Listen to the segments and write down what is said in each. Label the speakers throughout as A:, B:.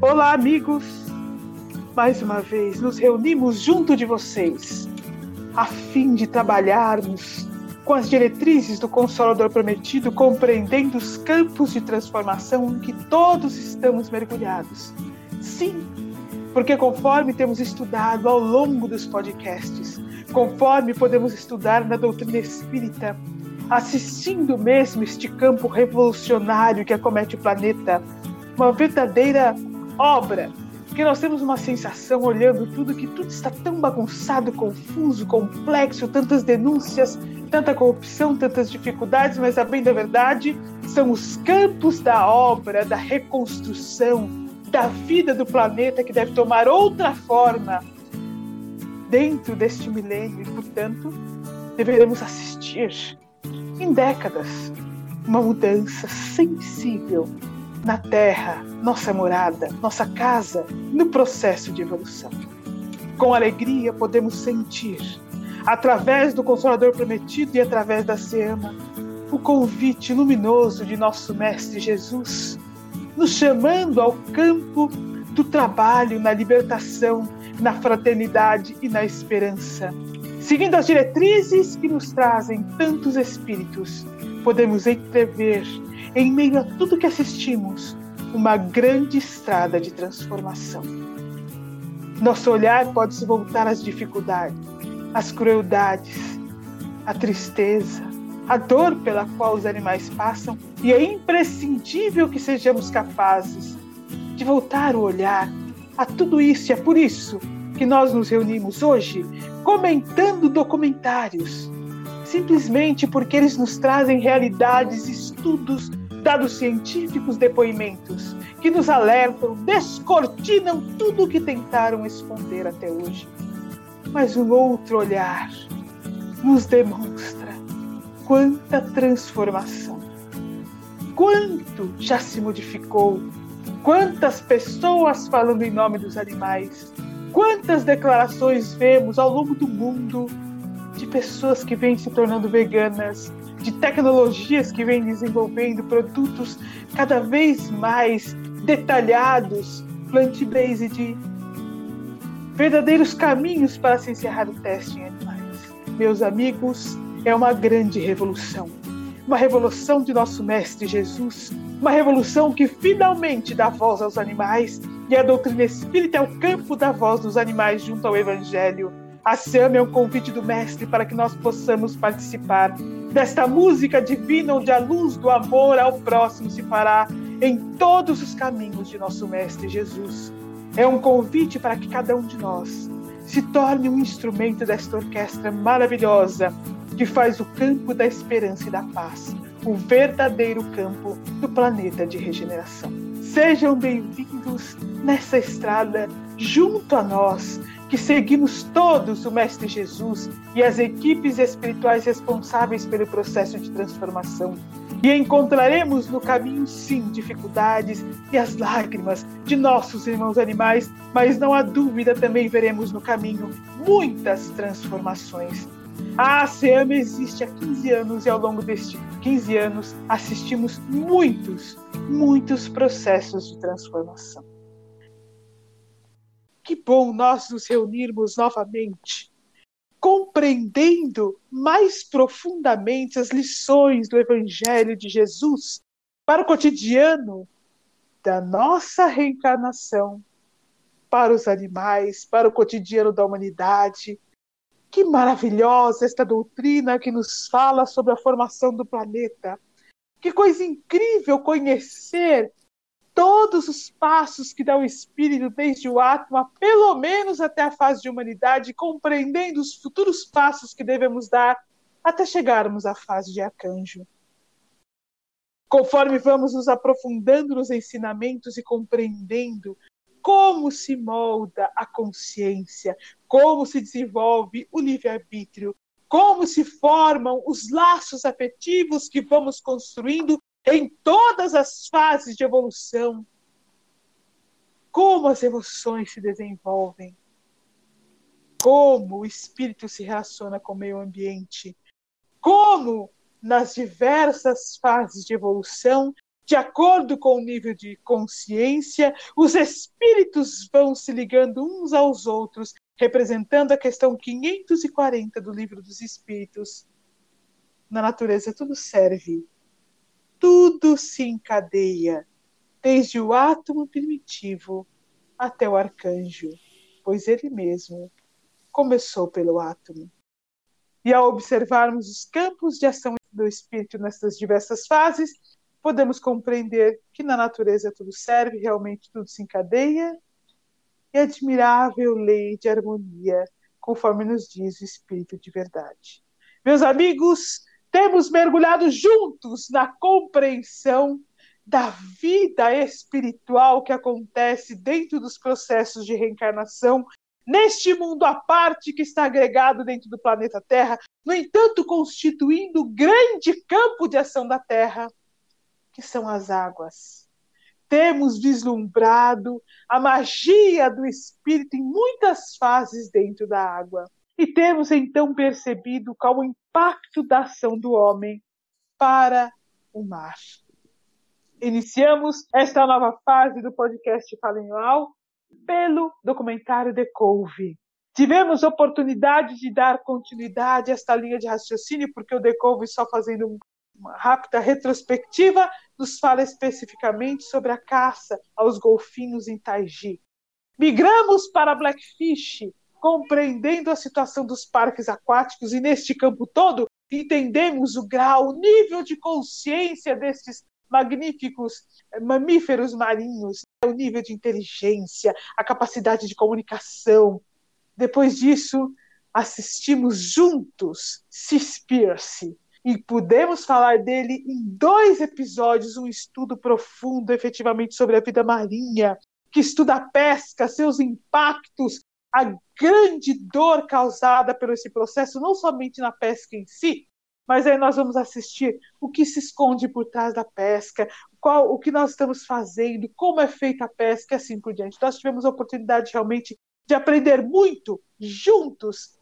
A: Olá, amigos! Mais uma vez nos reunimos junto de vocês, a fim de trabalharmos com as diretrizes do Consolador Prometido, compreendendo os campos de transformação em que todos estamos mergulhados. Sim, porque conforme temos estudado ao longo dos podcasts, conforme podemos estudar na doutrina espírita, assistindo mesmo este campo revolucionário que acomete o planeta, uma verdadeira obra, porque nós temos uma sensação olhando tudo que tudo está tão bagunçado, confuso, complexo, tantas denúncias, tanta corrupção, tantas dificuldades, mas a bem da verdade são os campos da obra, da reconstrução, da vida do planeta que deve tomar outra forma. Dentro deste milênio e, portanto, deveremos assistir em décadas, uma mudança sensível na Terra, nossa morada, nossa casa, no processo de evolução. Com alegria podemos sentir, através do Consolador Prometido e através da Seama, o convite luminoso de nosso Mestre Jesus, nos chamando ao campo do trabalho na libertação, na fraternidade e na esperança Seguindo as diretrizes que nos trazem tantos espíritos, podemos entrever, em meio a tudo que assistimos, uma grande estrada de transformação. Nosso olhar pode se voltar às dificuldades, às crueldades, à tristeza, à dor pela qual os animais passam, e é imprescindível que sejamos capazes de voltar o olhar a tudo isso, e é por isso que nós nos reunimos hoje comentando documentários, simplesmente porque eles nos trazem realidades, estudos, dados científicos, depoimentos que nos alertam, descortinam tudo o que tentaram esconder até hoje. Mas um outro olhar nos demonstra quanta transformação, quanto já se modificou, quantas pessoas falando em nome dos animais, Quantas declarações vemos ao longo do mundo de pessoas que vêm se tornando veganas, de tecnologias que vêm desenvolvendo produtos cada vez mais detalhados, plant-based, verdadeiros caminhos para se encerrar o teste em animais. Meus amigos, é uma grande revolução. Uma revolução de nosso Mestre Jesus, uma revolução que finalmente dá voz aos animais e a doutrina espírita é o campo da voz dos animais junto ao Evangelho. A SAM é um convite do Mestre para que nós possamos participar desta música divina onde a luz do amor ao próximo se fará em todos os caminhos de nosso Mestre Jesus. É um convite para que cada um de nós se torne um instrumento desta orquestra maravilhosa que faz o campo da esperança e da paz, o verdadeiro campo do planeta de regeneração. Sejam bem-vindos nessa estrada junto a nós, que seguimos todos o Mestre Jesus e as equipes espirituais responsáveis pelo processo de transformação. E encontraremos no caminho, sim, dificuldades e as lágrimas de nossos irmãos animais, mas não há dúvida, também veremos no caminho muitas transformações a ASEAM existe há 15 anos e ao longo destes 15 anos assistimos muitos, muitos processos de transformação. Que bom nós nos reunirmos novamente, compreendendo mais profundamente as lições do Evangelho de Jesus para o cotidiano da nossa reencarnação, para os animais, para o cotidiano da humanidade que maravilhosa esta doutrina que nos fala sobre a formação do planeta. Que coisa incrível conhecer todos os passos que dá o espírito desde o átomo, pelo menos até a fase de humanidade, compreendendo os futuros passos que devemos dar até chegarmos à fase de arcanjo. Conforme vamos nos aprofundando nos ensinamentos e compreendendo como se molda a consciência, como se desenvolve o livre-arbítrio, como se formam os laços afetivos que vamos construindo em todas as fases de evolução, como as emoções se desenvolvem, como o espírito se relaciona com o meio ambiente, como nas diversas fases de evolução de acordo com o nível de consciência, os espíritos vão se ligando uns aos outros, representando a questão 540 do Livro dos Espíritos. Na natureza, tudo serve, tudo se encadeia, desde o átomo primitivo até o arcanjo, pois ele mesmo começou pelo átomo. E ao observarmos os campos de ação do espírito nessas diversas fases, podemos compreender que na natureza tudo serve, realmente tudo se encadeia, e admirável lei de harmonia, conforme nos diz o Espírito de verdade. Meus amigos, temos mergulhado juntos na compreensão da vida espiritual que acontece dentro dos processos de reencarnação, neste mundo à parte que está agregado dentro do planeta Terra, no entanto, constituindo o grande campo de ação da Terra, que são as águas. Temos vislumbrado a magia do espírito em muitas fases dentro da água. E temos então percebido qual o impacto da ação do homem para o mar. Iniciamos esta nova fase do podcast Falenhual pelo documentário The Cove. Tivemos oportunidade de dar continuidade a esta linha de raciocínio, porque o The Cove, só fazendo uma rápida retrospectiva, nos fala especificamente sobre a caça aos golfinhos em Taiji. Migramos para Blackfish, compreendendo a situação dos parques aquáticos e neste campo todo entendemos o grau, o nível de consciência destes magníficos mamíferos marinhos, o nível de inteligência, a capacidade de comunicação. Depois disso, assistimos juntos Seaspiracy, e pudemos falar dele em dois episódios, um estudo profundo efetivamente sobre a vida marinha, que estuda a pesca, seus impactos, a grande dor causada por esse processo, não somente na pesca em si, mas aí nós vamos assistir o que se esconde por trás da pesca, qual o que nós estamos fazendo, como é feita a pesca e assim por diante. Nós tivemos a oportunidade realmente de aprender muito juntos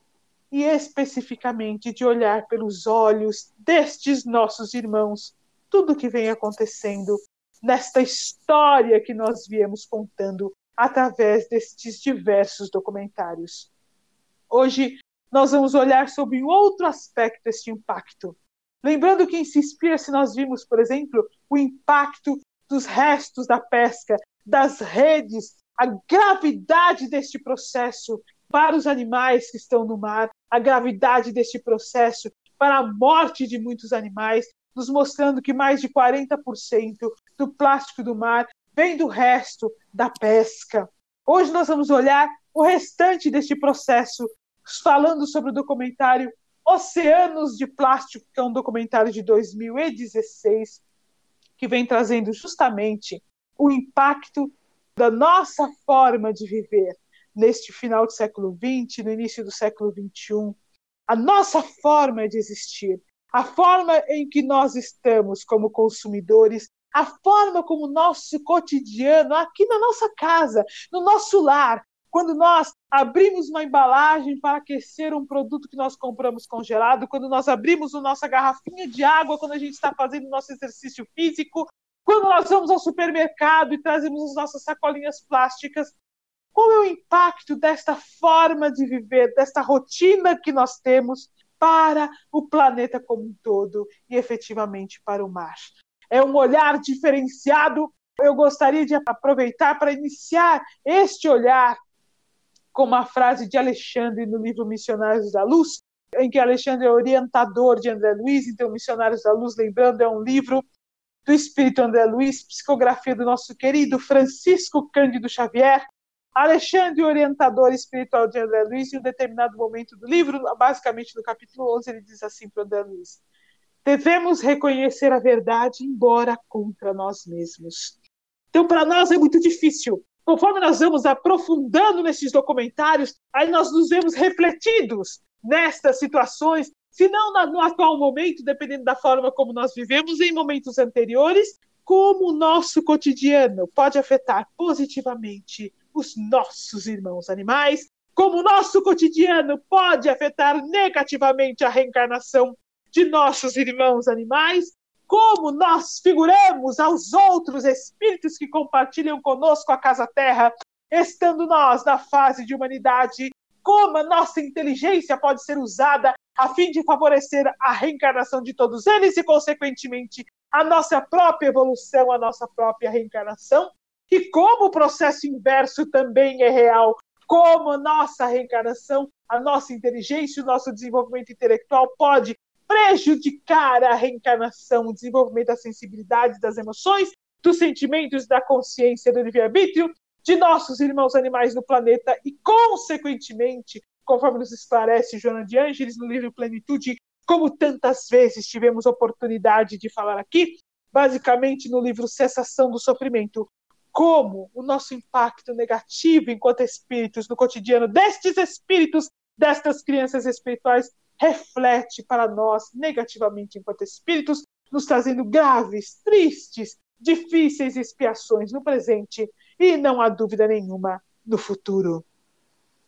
A: e especificamente de olhar pelos olhos destes nossos irmãos tudo o que vem acontecendo nesta história que nós viemos contando através destes diversos documentários. Hoje nós vamos olhar sobre um outro aspecto deste impacto. Lembrando que em Seaspiracy nós vimos, por exemplo, o impacto dos restos da pesca, das redes, a gravidade deste processo para os animais que estão no mar, a gravidade deste processo para a morte de muitos animais, nos mostrando que mais de 40% do plástico do mar vem do resto da pesca. Hoje nós vamos olhar o restante deste processo, falando sobre o documentário Oceanos de Plástico, que é um documentário de 2016, que vem trazendo justamente o impacto da nossa forma de viver, neste final do século XX, no início do século XXI, a nossa forma de existir, a forma em que nós estamos como consumidores, a forma como o nosso cotidiano, aqui na nossa casa, no nosso lar, quando nós abrimos uma embalagem para aquecer um produto que nós compramos congelado, quando nós abrimos a nossa garrafinha de água, quando a gente está fazendo nosso exercício físico, quando nós vamos ao supermercado e trazemos as nossas sacolinhas plásticas, qual é o impacto desta forma de viver, desta rotina que nós temos para o planeta como um todo e efetivamente para o mar? É um olhar diferenciado. Eu gostaria de aproveitar para iniciar este olhar com uma frase de Alexandre no livro Missionários da Luz, em que Alexandre é orientador de André Luiz, então Missionários da Luz, lembrando, é um livro do espírito André Luiz, psicografia do nosso querido Francisco Cândido Xavier, Alexandre, orientador espiritual de André Luiz, em um determinado momento do livro, basicamente no capítulo 11, ele diz assim para André Luiz: Devemos reconhecer a verdade, embora contra nós mesmos. Então, para nós é muito difícil. Conforme nós vamos aprofundando nesses documentários, aí nós nos vemos refletidos nestas situações, se não no atual momento, dependendo da forma como nós vivemos, em momentos anteriores, como o nosso cotidiano pode afetar positivamente os nossos irmãos animais, como o nosso cotidiano pode afetar negativamente a reencarnação de nossos irmãos animais, como nós figuramos aos outros espíritos que compartilham conosco a casa terra, estando nós na fase de humanidade, como a nossa inteligência pode ser usada a fim de favorecer a reencarnação de todos eles e, consequentemente, a nossa própria evolução, a nossa própria reencarnação, e como o processo inverso também é real, como a nossa reencarnação, a nossa inteligência, o nosso desenvolvimento intelectual pode prejudicar a reencarnação, o desenvolvimento da sensibilidade, das emoções, dos sentimentos, da consciência, do livre-arbítrio de nossos irmãos animais no planeta. E, consequentemente, conforme nos esclarece Joana de Ângeles no livro Plenitude, como tantas vezes tivemos oportunidade de falar aqui, basicamente no livro Cessação do Sofrimento, como o nosso impacto negativo enquanto espíritos no cotidiano destes espíritos, destas crianças espirituais, reflete para nós negativamente enquanto espíritos, nos trazendo graves, tristes, difíceis expiações no presente e, não há dúvida nenhuma, no futuro.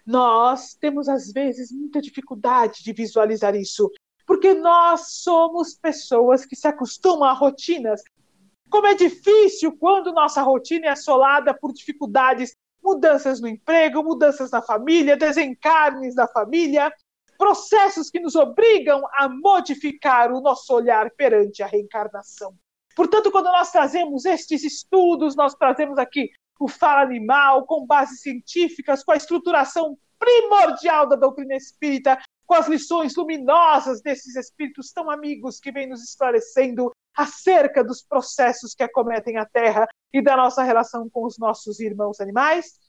A: Nós temos, às vezes, muita dificuldade de visualizar isso, porque nós somos pessoas que se acostumam a rotinas. Como é difícil quando nossa rotina é assolada por dificuldades, mudanças no emprego, mudanças na família, desencarnes na família, processos que nos obrigam a modificar o nosso olhar perante a reencarnação. Portanto, quando nós trazemos estes estudos, nós trazemos aqui o fala animal com bases científicas, com a estruturação primordial da doutrina espírita, com as lições luminosas desses espíritos tão amigos que vêm nos esclarecendo acerca dos processos que acometem a Terra e da nossa relação com os nossos irmãos animais.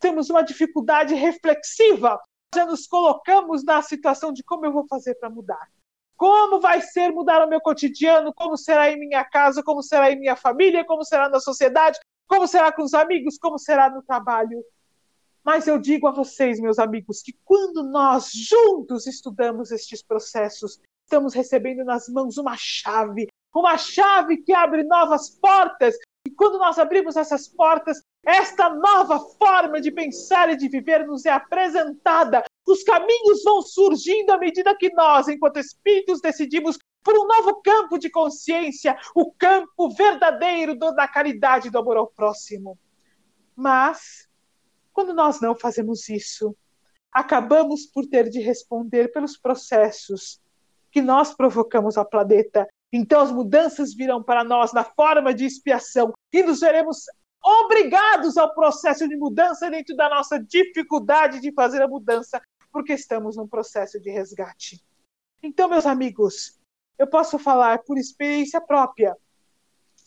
A: Temos uma dificuldade reflexiva já nos colocamos na situação de como eu vou fazer para mudar. Como vai ser mudar o meu cotidiano? Como será em minha casa? Como será em minha família? Como será na sociedade? Como será com os amigos? Como será no trabalho? Mas eu digo a vocês, meus amigos, que quando nós juntos estudamos estes processos, estamos recebendo nas mãos uma chave, uma chave que abre novas portas. Quando nós abrimos essas portas, esta nova forma de pensar e de viver nos é apresentada. Os caminhos vão surgindo à medida que nós, enquanto espíritos, decidimos por um novo campo de consciência, o campo verdadeiro da caridade e do amor ao próximo. Mas, quando nós não fazemos isso, acabamos por ter de responder pelos processos que nós provocamos ao planeta. Então, as mudanças virão para nós na forma de expiação e nos veremos obrigados ao processo de mudança dentro da nossa dificuldade de fazer a mudança, porque estamos num processo de resgate. Então, meus amigos, eu posso falar por experiência própria,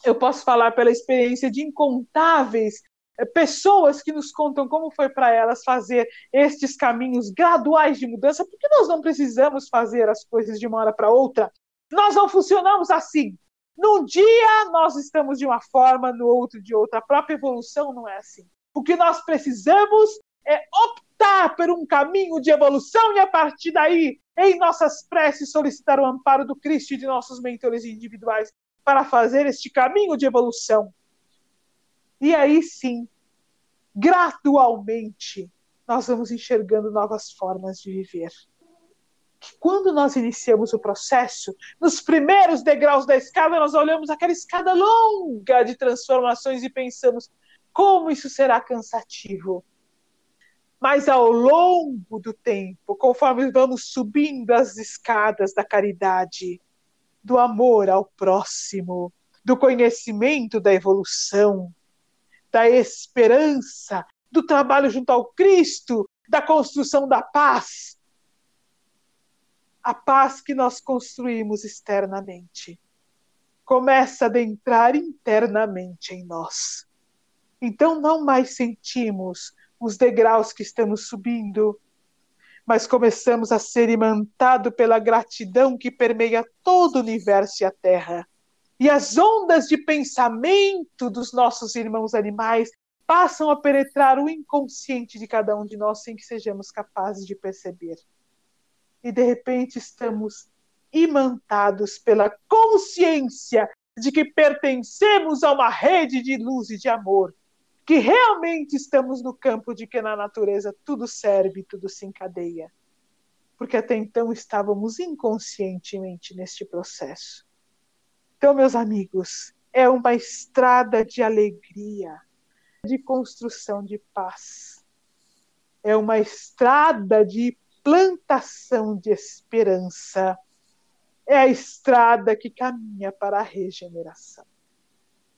A: eu posso falar pela experiência de incontáveis eh, pessoas que nos contam como foi para elas fazer estes caminhos graduais de mudança, porque nós não precisamos fazer as coisas de uma hora para outra. Nós não funcionamos assim. Num dia nós estamos de uma forma, no outro de outra. A própria evolução não é assim. O que nós precisamos é optar por um caminho de evolução e a partir daí, em nossas preces, solicitar o amparo do Cristo e de nossos mentores individuais para fazer este caminho de evolução. E aí sim, gradualmente, nós vamos enxergando novas formas de viver que quando nós iniciamos o processo, nos primeiros degraus da escada, nós olhamos aquela escada longa de transformações e pensamos como isso será cansativo. Mas ao longo do tempo, conforme vamos subindo as escadas da caridade, do amor ao próximo, do conhecimento da evolução, da esperança, do trabalho junto ao Cristo, da construção da paz, a paz que nós construímos externamente começa a adentrar internamente em nós. Então não mais sentimos os degraus que estamos subindo, mas começamos a ser imantados pela gratidão que permeia todo o universo e a Terra. E as ondas de pensamento dos nossos irmãos animais passam a penetrar o inconsciente de cada um de nós sem que sejamos capazes de perceber e de repente estamos imantados pela consciência de que pertencemos a uma rede de luz e de amor, que realmente estamos no campo de que na natureza tudo serve, tudo se encadeia. Porque até então estávamos inconscientemente neste processo. Então, meus amigos, é uma estrada de alegria, de construção de paz. É uma estrada de plantação de esperança. É a estrada que caminha para a regeneração.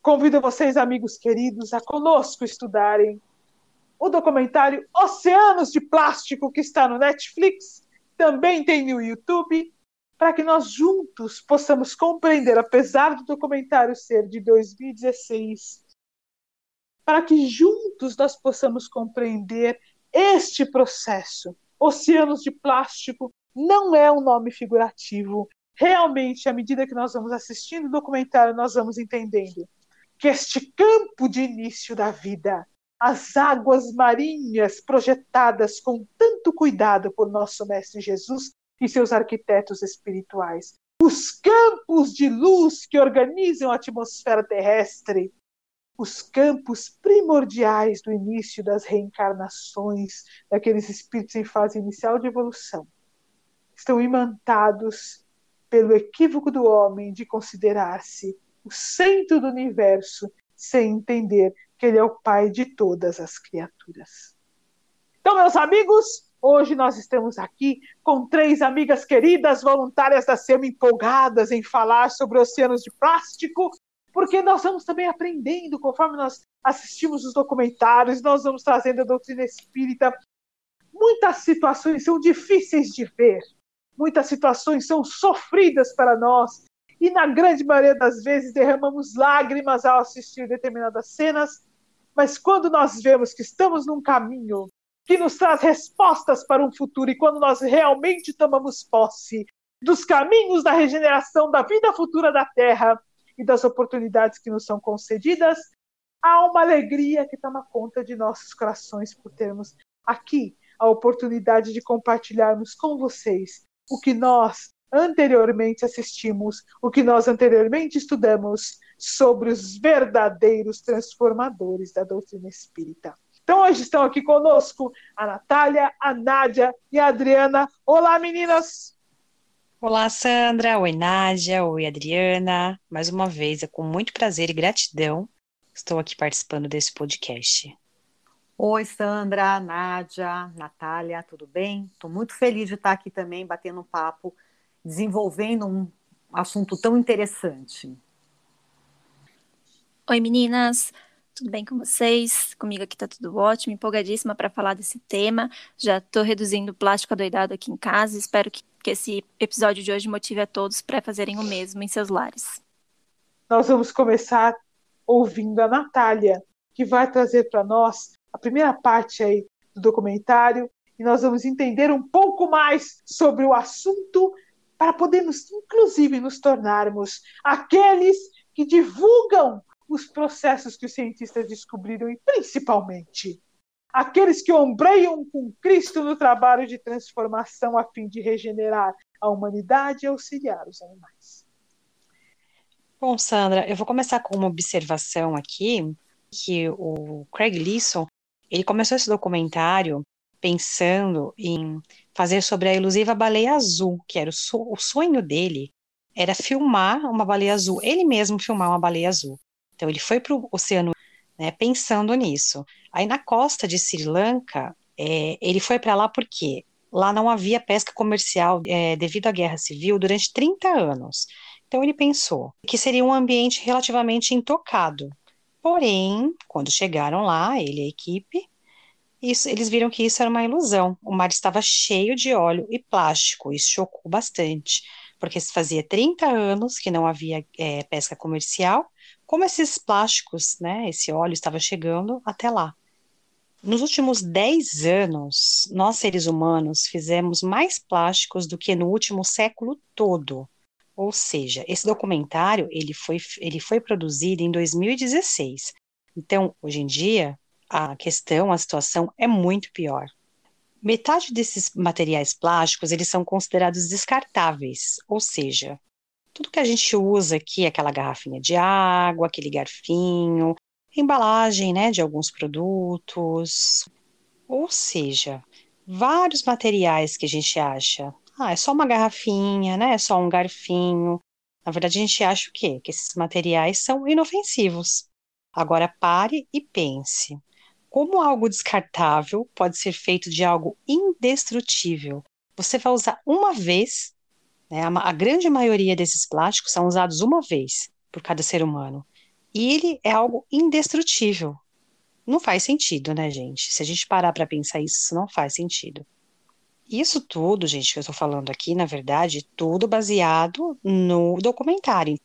A: Convido vocês, amigos queridos, a conosco estudarem o documentário Oceanos de Plástico, que está no Netflix, também tem no YouTube, para que nós juntos possamos compreender, apesar do documentário ser de 2016, para que juntos nós possamos compreender este processo. Oceanos de Plástico não é um nome figurativo. Realmente, à medida que nós vamos assistindo o documentário, nós vamos entendendo que este campo de início da vida, as águas marinhas projetadas com tanto cuidado por nosso Mestre Jesus e seus arquitetos espirituais, os campos de luz que organizam a atmosfera terrestre, os campos primordiais do início das reencarnações daqueles espíritos em fase inicial de evolução, estão imantados pelo equívoco do homem de considerar-se o centro do universo sem entender que ele é o pai de todas as criaturas. Então, meus amigos, hoje nós estamos aqui com três amigas queridas voluntárias da SEMA empolgadas em falar sobre oceanos de plástico, porque nós vamos também aprendendo conforme nós assistimos os documentários, nós vamos trazendo a doutrina espírita. Muitas situações são difíceis de ver, muitas situações são sofridas para nós, e na grande maioria das vezes derramamos lágrimas ao assistir determinadas cenas, mas quando nós vemos que estamos num caminho que nos traz respostas para um futuro e quando nós realmente tomamos posse dos caminhos da regeneração da vida futura da Terra e das oportunidades que nos são concedidas, há uma alegria que toma conta de nossos corações por termos aqui a oportunidade de compartilharmos com vocês o que nós anteriormente assistimos, o que nós anteriormente estudamos sobre os verdadeiros transformadores da doutrina espírita. Então, hoje estão aqui conosco a Natália, a Nádia e a Adriana. Olá, meninas!
B: Olá, Sandra. Oi, Nádia. Oi, Adriana. Mais uma vez, é com muito prazer e gratidão estou aqui participando desse podcast.
C: Oi, Sandra, Nádia, Natália, tudo bem? Estou muito feliz de estar aqui também batendo um papo desenvolvendo um assunto tão interessante.
D: Oi, meninas. Tudo bem com vocês? Comigo aqui tá tudo ótimo, empolgadíssima para falar desse tema. Já estou reduzindo plástico adoidado aqui em casa. Espero que, que esse episódio de hoje motive a todos para fazerem o mesmo em seus lares.
A: Nós vamos começar ouvindo a Natália, que vai trazer para nós a primeira parte aí do documentário e nós vamos entender um pouco mais sobre o assunto para podermos, inclusive, nos tornarmos aqueles que divulgam os processos que os cientistas descobriram e, principalmente, aqueles que ombreiam com Cristo no trabalho de transformação a fim de regenerar a humanidade e auxiliar os animais.
B: Bom, Sandra, eu vou começar com uma observação aqui, que o Craig Leeson, ele começou esse documentário pensando em fazer sobre a elusiva baleia azul, que era o sonho dele, era filmar uma baleia azul, ele mesmo filmar uma baleia azul. Então ele foi para o oceano né, pensando nisso. Aí na costa de Sri Lanka, é, ele foi para lá porque lá não havia pesca comercial é, devido à guerra civil durante 30 anos. Então ele pensou que seria um ambiente relativamente intocado. Porém, quando chegaram lá, ele e a equipe, isso, eles viram que isso era uma ilusão. O mar estava cheio de óleo e plástico. Isso chocou bastante, porque fazia 30 anos que não havia é, pesca comercial. Como esses plásticos, né, esse óleo estava chegando até lá? Nos últimos 10 anos, nós seres humanos fizemos mais plásticos do que no último século todo. Ou seja, esse documentário ele foi, ele foi produzido em 2016. Então, hoje em dia, a questão, a situação é muito pior. Metade desses materiais plásticos, eles são considerados descartáveis, ou seja, tudo que a gente usa aqui, aquela garrafinha de água, aquele garfinho, embalagem, né, de alguns produtos, ou seja, vários materiais que a gente acha, ah, é só uma garrafinha, né, é só um garfinho, Na verdade, a gente acha o quê? Que esses materiais são inofensivos. Agora pare e pense. Como algo descartável pode ser feito de algo indestrutível? Você vai usar uma vez, né? a, a grande maioria desses plásticos são usados uma vez por cada ser humano. E ele é algo indestrutível. Não faz sentido, né, gente? Se a gente parar para pensar isso, isso não faz sentido. Isso tudo, gente, que eu estou falando aqui, na verdade, tudo baseado no documentário.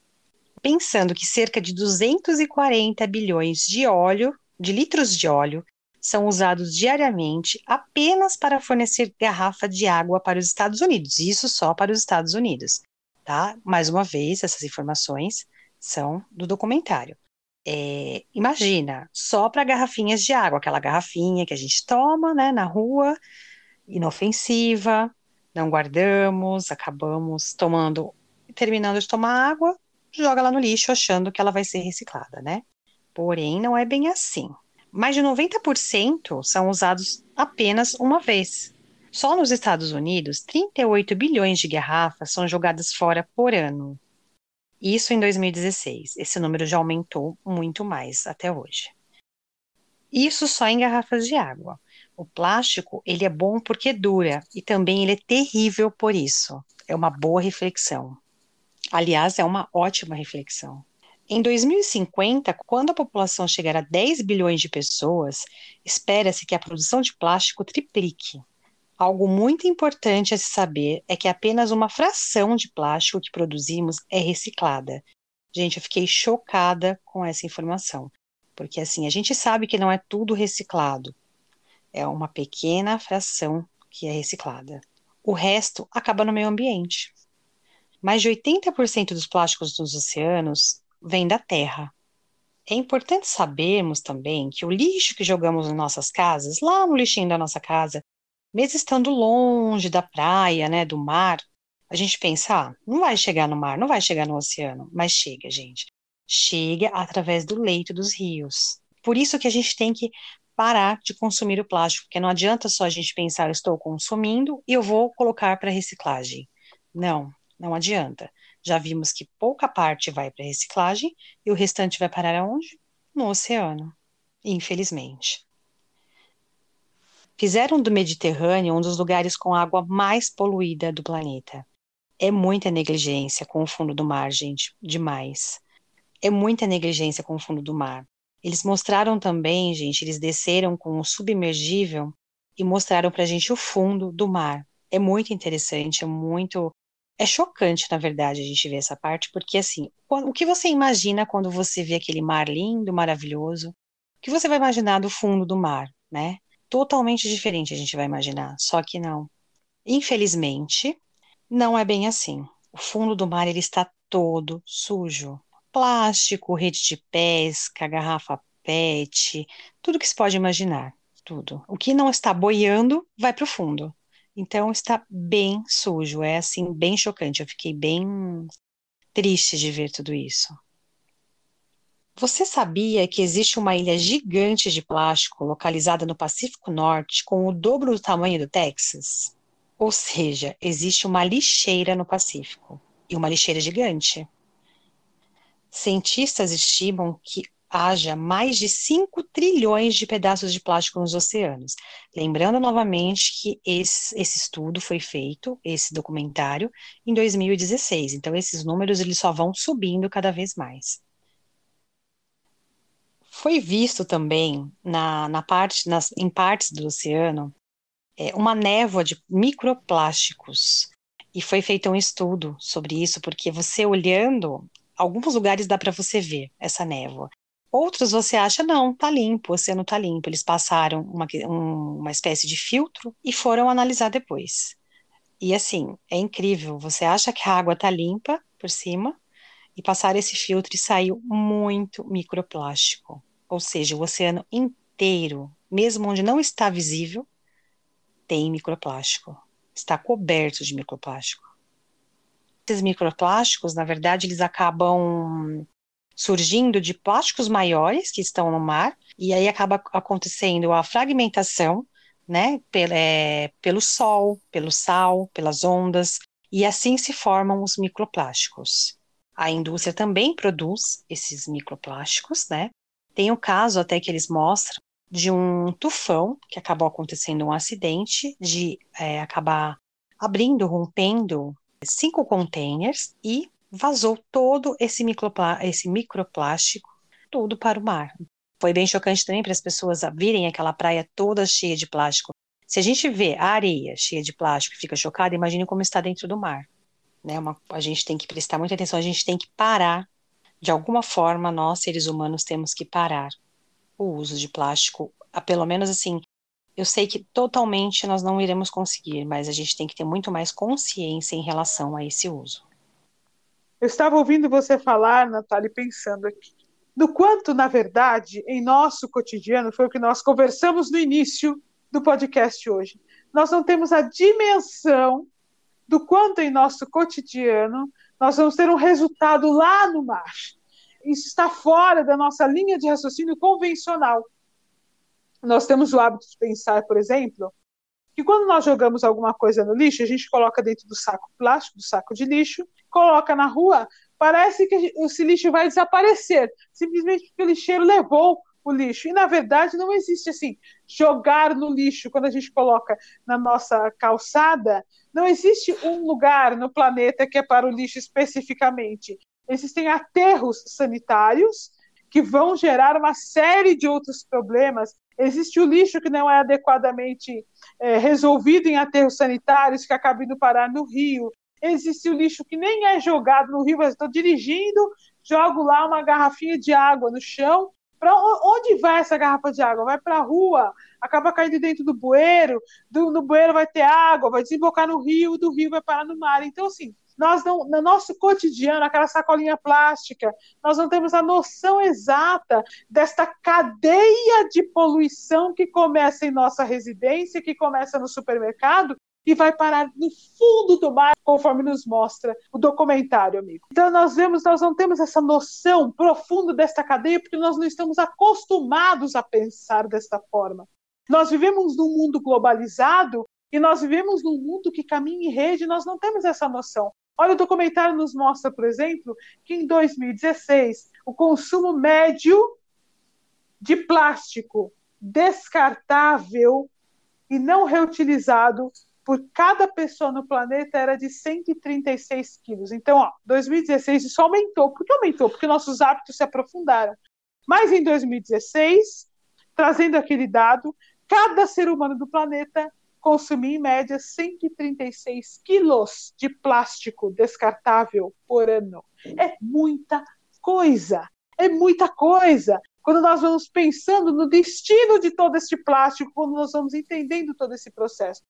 B: Pensando que cerca de 240 bilhões de óleo, de litros de óleo, são usados diariamente apenas para fornecer garrafa de água para os Estados Unidos. Isso só para os Estados Unidos, tá? Mais uma vez, essas informações são do documentário. É, imagina, só para garrafinhas de água, aquela garrafinha que a gente toma, né, na rua, inofensiva, não guardamos, acabamos tomando, terminando de tomar água, joga lá no lixo achando que ela vai ser reciclada, né? Porém, não é bem assim. Mais de 90% são usados apenas uma vez. Só nos Estados Unidos, 38 bilhões de garrafas são jogadas fora por ano. Isso em 2016. Esse número já aumentou muito mais até hoje. Isso só em garrafas de água. O plástico, ele é bom porque dura e também ele é terrível por isso. É uma boa reflexão. Aliás, é uma ótima reflexão. Em 2050, quando a população chegar a 10 bilhões de pessoas, espera-se que a produção de plástico triplique. Algo muito importante a se saber é que apenas uma fração de plástico que produzimos é reciclada. Gente, eu fiquei chocada com essa informação, porque assim, a gente sabe que não é tudo reciclado, é uma pequena fração que é reciclada. O resto acaba no meio ambiente. Mais de 80% dos plásticos nos oceanos vem da terra. É importante sabermos também que o lixo que jogamos nas nossas casas, lá no lixinho da nossa casa, mesmo estando longe da praia, né, do mar, a gente pensa, ah, não vai chegar no mar, não vai chegar no oceano, mas chega, gente. Chega através do leito dos rios. Por isso que a gente tem que parar de consumir o plástico, porque não adianta só a gente pensar, estou consumindo e eu vou colocar para reciclagem. Não, não adianta. Já vimos que pouca parte vai para reciclagem e o restante vai parar aonde? No oceano, infelizmente. Fizeram do Mediterrâneo um dos lugares com água mais poluída do planeta. É muita negligência com o fundo do mar, gente, demais. É muita negligência com o fundo do mar. Eles mostraram também, gente, eles desceram com o submergível e mostraram para a gente o fundo do mar. É muito interessante, é muito. É chocante, na verdade, a gente ver essa parte, porque assim, o que você imagina quando você vê aquele mar lindo, maravilhoso? O que você vai imaginar do fundo do mar, né? Totalmente diferente a gente vai imaginar, só que não. Infelizmente, não é bem assim. O fundo do mar ele está todo sujo plástico, rede de pesca, garrafa PET, tudo que se pode imaginar, tudo. O que não está boiando vai para o fundo. Então está bem sujo, é assim bem chocante. Eu fiquei bem triste de ver tudo isso. Você sabia que existe uma ilha gigante de plástico localizada no Pacífico Norte com o dobro do tamanho do Texas? Ou seja, existe uma lixeira no Pacífico e uma lixeira gigante. Cientistas estimam que haja mais de 5 trilhões de pedaços de plástico nos oceanos. Lembrando novamente que esse, esse, estudo foi feito, esse documentário, em 2016. Então, esses números eles só vão subindo cada vez mais. Foi visto também na, na parte, nas, em partes do oceano é, uma névoa de microplásticos. E foi feito um estudo sobre isso, porque você olhando alguns lugares dá para você ver essa névoa. Outros você acha, não, tá limpo, o oceano tá limpo. Eles passaram uma, um, uma espécie de filtro e foram analisar depois. E assim, é incrível. Você acha que a água tá limpa por cima e passar esse filtro e saiu muito microplástico. Ou seja, o oceano inteiro, mesmo onde não está visível, tem microplástico. Está coberto de microplástico esses microplásticos, na verdade, eles acabam surgindo de plásticos maiores que estão no mar, e aí acaba acontecendo a fragmentação, né, pelo, é, pelo sol, pelo sal, pelas ondas, e assim se formam os microplásticos. a indústria também produz esses microplásticos, né? Tem o caso até que eles mostram de um tufão que acabou acontecendo um acidente de é, acabar abrindo, rompendo cinco containers e vazou todo esse, esse microplástico tudo para o mar. Foi bem chocante também para as pessoas virem aquela praia toda cheia de plástico. Se a gente vê a areia cheia de plástico e fica chocada, imagine como está dentro do mar né? Uma, a gente tem que prestar muita atenção, a gente tem que parar. De alguma forma, nós, seres humanos, temos que parar o uso de plástico. A, pelo menos assim, eu sei que totalmente nós não iremos conseguir, mas a gente tem que ter muito mais consciência em relação a esse uso.
A: Eu estava ouvindo você falar, Natália, pensando aqui, do quanto, na verdade, em nosso cotidiano, foi o que nós conversamos no início do podcast hoje. Nós não temos a dimensão do quanto em nosso cotidiano nós vamos ter um resultado lá no mar. Isso está fora da nossa linha de raciocínio convencional. Nós temos o hábito de pensar, por exemplo, que quando nós jogamos alguma coisa no lixo, a gente coloca dentro do saco plástico, do saco de lixo, coloca na rua, parece que esse lixo vai desaparecer, simplesmente porque o lixeiro levou o lixo. E, na verdade, não existe assim, jogar no lixo, quando a gente coloca na nossa calçada, não existe um lugar no planeta que é para o lixo especificamente. Existem aterros sanitários que vão gerar uma série de outros problemas. Existe o lixo que não é adequadamente é, resolvido em aterros sanitários, que acaba indo parar no rio. Existe o lixo que nem é jogado no rio, mas estou dirigindo, jogo lá uma garrafinha de água no chão. Para onde vai essa garrafa de água? Vai para a rua, acaba caindo dentro do bueiro, do, no bueiro vai ter água, vai desembocar no rio, do rio vai parar no mar. Então, assim, nós não, no nosso cotidiano, aquela sacolinha plástica, nós não temos a noção exata desta cadeia de poluição que começa em nossa residência, que começa no supermercado e vai parar no fundo do mar, conforme nos mostra o documentário, amigo. Então nós vemos, nós não temos essa noção profunda desta cadeia porque nós não estamos acostumados a pensar desta forma. Nós vivemos num mundo globalizado e nós vivemos num mundo que caminha em rede, nós não temos essa noção. Olha, o documentário nos mostra, por exemplo, que em 2016 o consumo médio de plástico descartável e não reutilizado por cada pessoa no planeta era de 136 quilos. Então, ó, 2016 isso aumentou. Por que aumentou? Porque nossos hábitos se aprofundaram. Mas em 2016, trazendo aquele dado, cada ser humano do planeta consumia em média 136 quilos de plástico descartável por ano. É muita coisa. É muita coisa. Quando nós vamos pensando no destino de todo este plástico, quando nós vamos entendendo todo esse processo.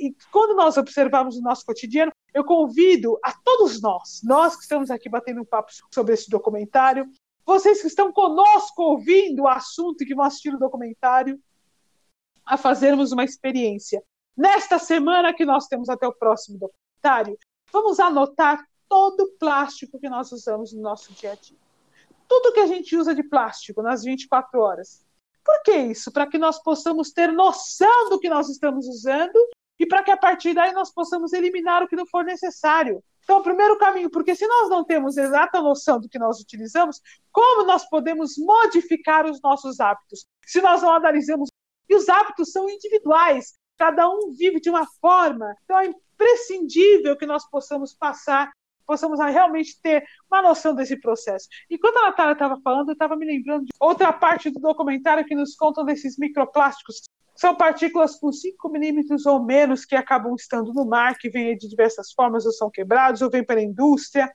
A: E quando nós observamos o nosso cotidiano, eu convido a todos nós, nós que estamos aqui batendo um papo sobre esse documentário, vocês que estão conosco ouvindo o assunto e que vão assistir o documentário, a fazermos uma experiência. Nesta semana que nós temos até o próximo documentário, vamos anotar todo o plástico que nós usamos no nosso dia a dia. Tudo que a gente usa de plástico nas 24 horas. Por que isso? Para que nós possamos ter noção do que nós estamos usando e para que a partir daí nós possamos eliminar o que não for necessário. Então, o primeiro caminho, porque se nós não temos exata noção do que nós utilizamos, como nós podemos modificar os nossos hábitos? Se nós não analisamos, e os hábitos são individuais, cada um vive de uma forma, então é imprescindível que nós possamos passar, possamos realmente ter uma noção desse processo. Enquanto a Natália estava falando, eu estava me lembrando de outra parte do documentário que nos contam desses microplásticos são partículas com 5 milímetros ou menos que acabam estando no mar, que vêm de diversas formas, ou são quebrados, ou vêm pela indústria.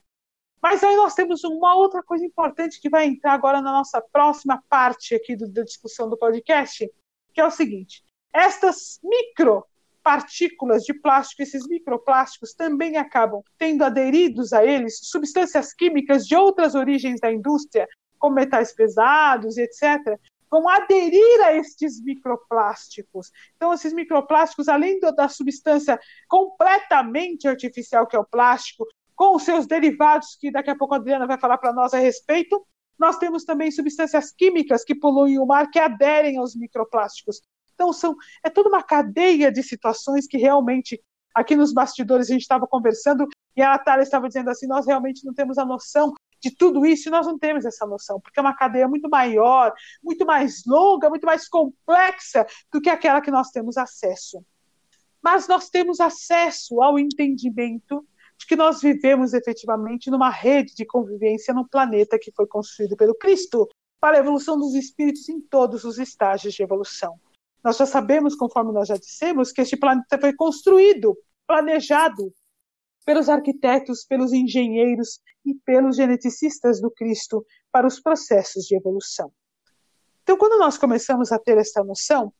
A: Mas aí nós temos uma outra coisa importante que vai entrar agora na nossa próxima parte aqui do, da discussão do podcast, que é o seguinte: estas micropartículas de plástico, esses microplásticos, também acabam tendo aderidos a eles substâncias químicas de outras origens da indústria, como metais pesados, etc., vão aderir a estes microplásticos. Então, esses microplásticos, além da substância completamente artificial que é o plástico, com os seus derivados, que daqui a pouco a Adriana vai falar para nós a respeito, nós temos também substâncias químicas que poluem o mar, que aderem aos microplásticos. Então, são, é toda uma cadeia de situações que realmente, aqui nos bastidores, a gente estava conversando, E a Natália estava dizendo assim: nós realmente não temos a noção de tudo isso, e nós não temos essa noção, porque é uma cadeia muito maior, muito mais longa, muito mais complexa do que aquela que nós temos acesso. Mas nós temos acesso ao entendimento de que nós vivemos efetivamente numa rede de convivência num planeta que foi construído pelo Cristo para a evolução dos espíritos em todos os estágios de evolução. Nós já sabemos, conforme nós já dissemos, que este planeta foi construído, planejado pelos arquitetos, pelos engenheiros e pelos geneticistas do Cristo para os processos de evolução. Então, quando nós começamos a ter essa noção,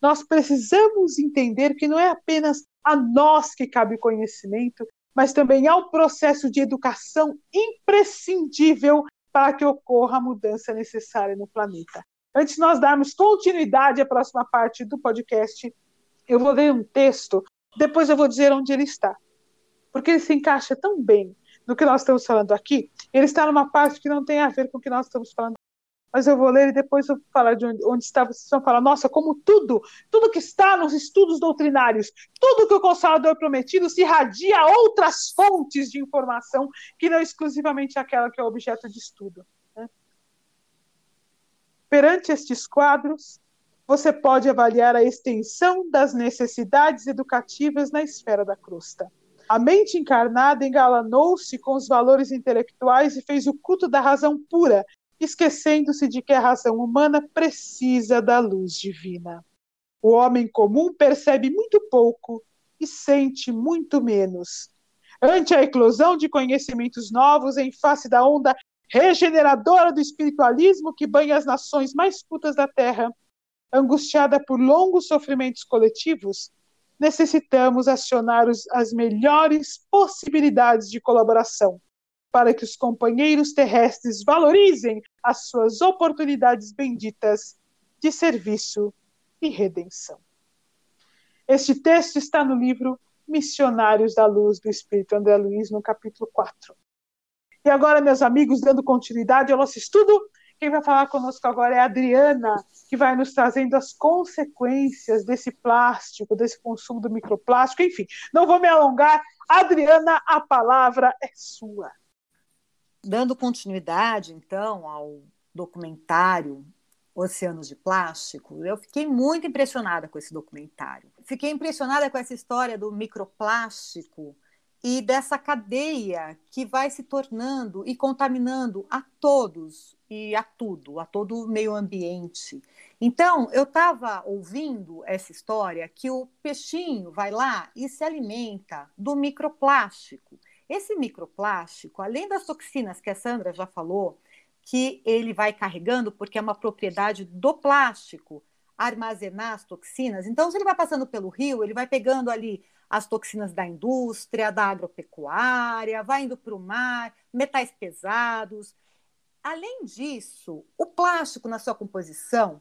A: nós precisamos entender que não é apenas a nós que cabe conhecimento, mas também ao processo de educação imprescindível para que ocorra a mudança necessária no planeta. Antes de nós darmos continuidade à próxima parte do podcast, eu vou ler um texto, depois eu vou dizer onde ele está. Porque ele se encaixa tão bem no que nós estamos falando aqui, ele está numa parte que não tem a ver com o que nós estamos falando mas eu vou ler e depois eu vou falar de onde, onde está. Vocês vão falar, nossa, como tudo, tudo que está nos estudos doutrinários, tudo que o Consolador prometido se irradia a outras fontes de informação que não exclusivamente aquela que é objeto de estudo. Né? Perante estes quadros, você pode avaliar a extensão das necessidades educativas na esfera da crosta. A mente encarnada engalanou-se com os valores intelectuais e fez o culto da razão pura, esquecendo-se de que a razão humana precisa da luz divina. O homem comum percebe muito pouco e sente muito menos. Ante a eclosão de conhecimentos novos em face da onda regeneradora do espiritualismo que banha as nações mais putas da Terra, angustiada por longos sofrimentos coletivos, necessitamos acionar os, as melhores possibilidades de colaboração para que os companheiros terrestres valorizem as suas oportunidades benditas de serviço e redenção. Este texto está no livro Missionários da Luz do Espírito André Luiz, no capítulo 4. E agora, meus amigos, dando continuidade ao nosso estudo, quem vai falar conosco agora é a Adriana, que vai nos trazendo as consequências desse plástico, desse consumo do microplástico, enfim. Não vou me alongar. Adriana, a palavra é sua.
C: Dando continuidade, então, ao documentário Oceanos de Plástico, eu fiquei muito impressionada com esse documentário. Fiquei impressionada com essa história do microplástico e dessa cadeia que vai se tornando e contaminando a todos e a tudo, a todo o meio ambiente. Então, eu estava ouvindo essa história que o peixinho vai lá e se alimenta do microplástico. Esse microplástico, além das toxinas que a Sandra já falou, que ele vai carregando, porque é uma propriedade do plástico, armazenar as toxinas. Então, se ele vai passando pelo rio, ele vai pegando ali as toxinas da indústria, da agropecuária, vai indo para o mar, metais pesados. Além disso, o plástico, na sua composição,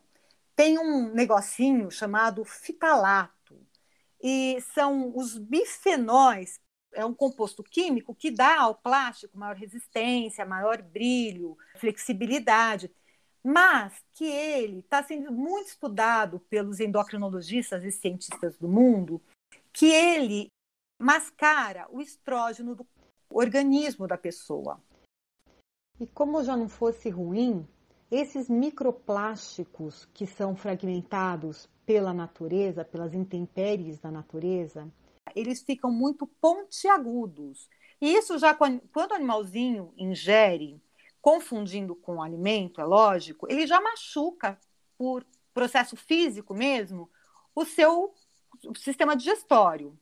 C: tem um negocinho chamado fitalato. E são os bifenóis é um composto químico que dá ao plástico maior resistência, maior brilho, flexibilidade, mas que ele está sendo muito estudado pelos endocrinologistas e cientistas do mundo, que ele mascara o estrógeno do organismo da pessoa. E como já não fosse ruim, esses microplásticos que são fragmentados pela natureza, pelas intempéries da natureza, eles ficam muito pontiagudos. E isso já quando, o animalzinho ingere, confundindo com o alimento, é lógico, ele já machuca por processo físico mesmo o seu sistema digestório.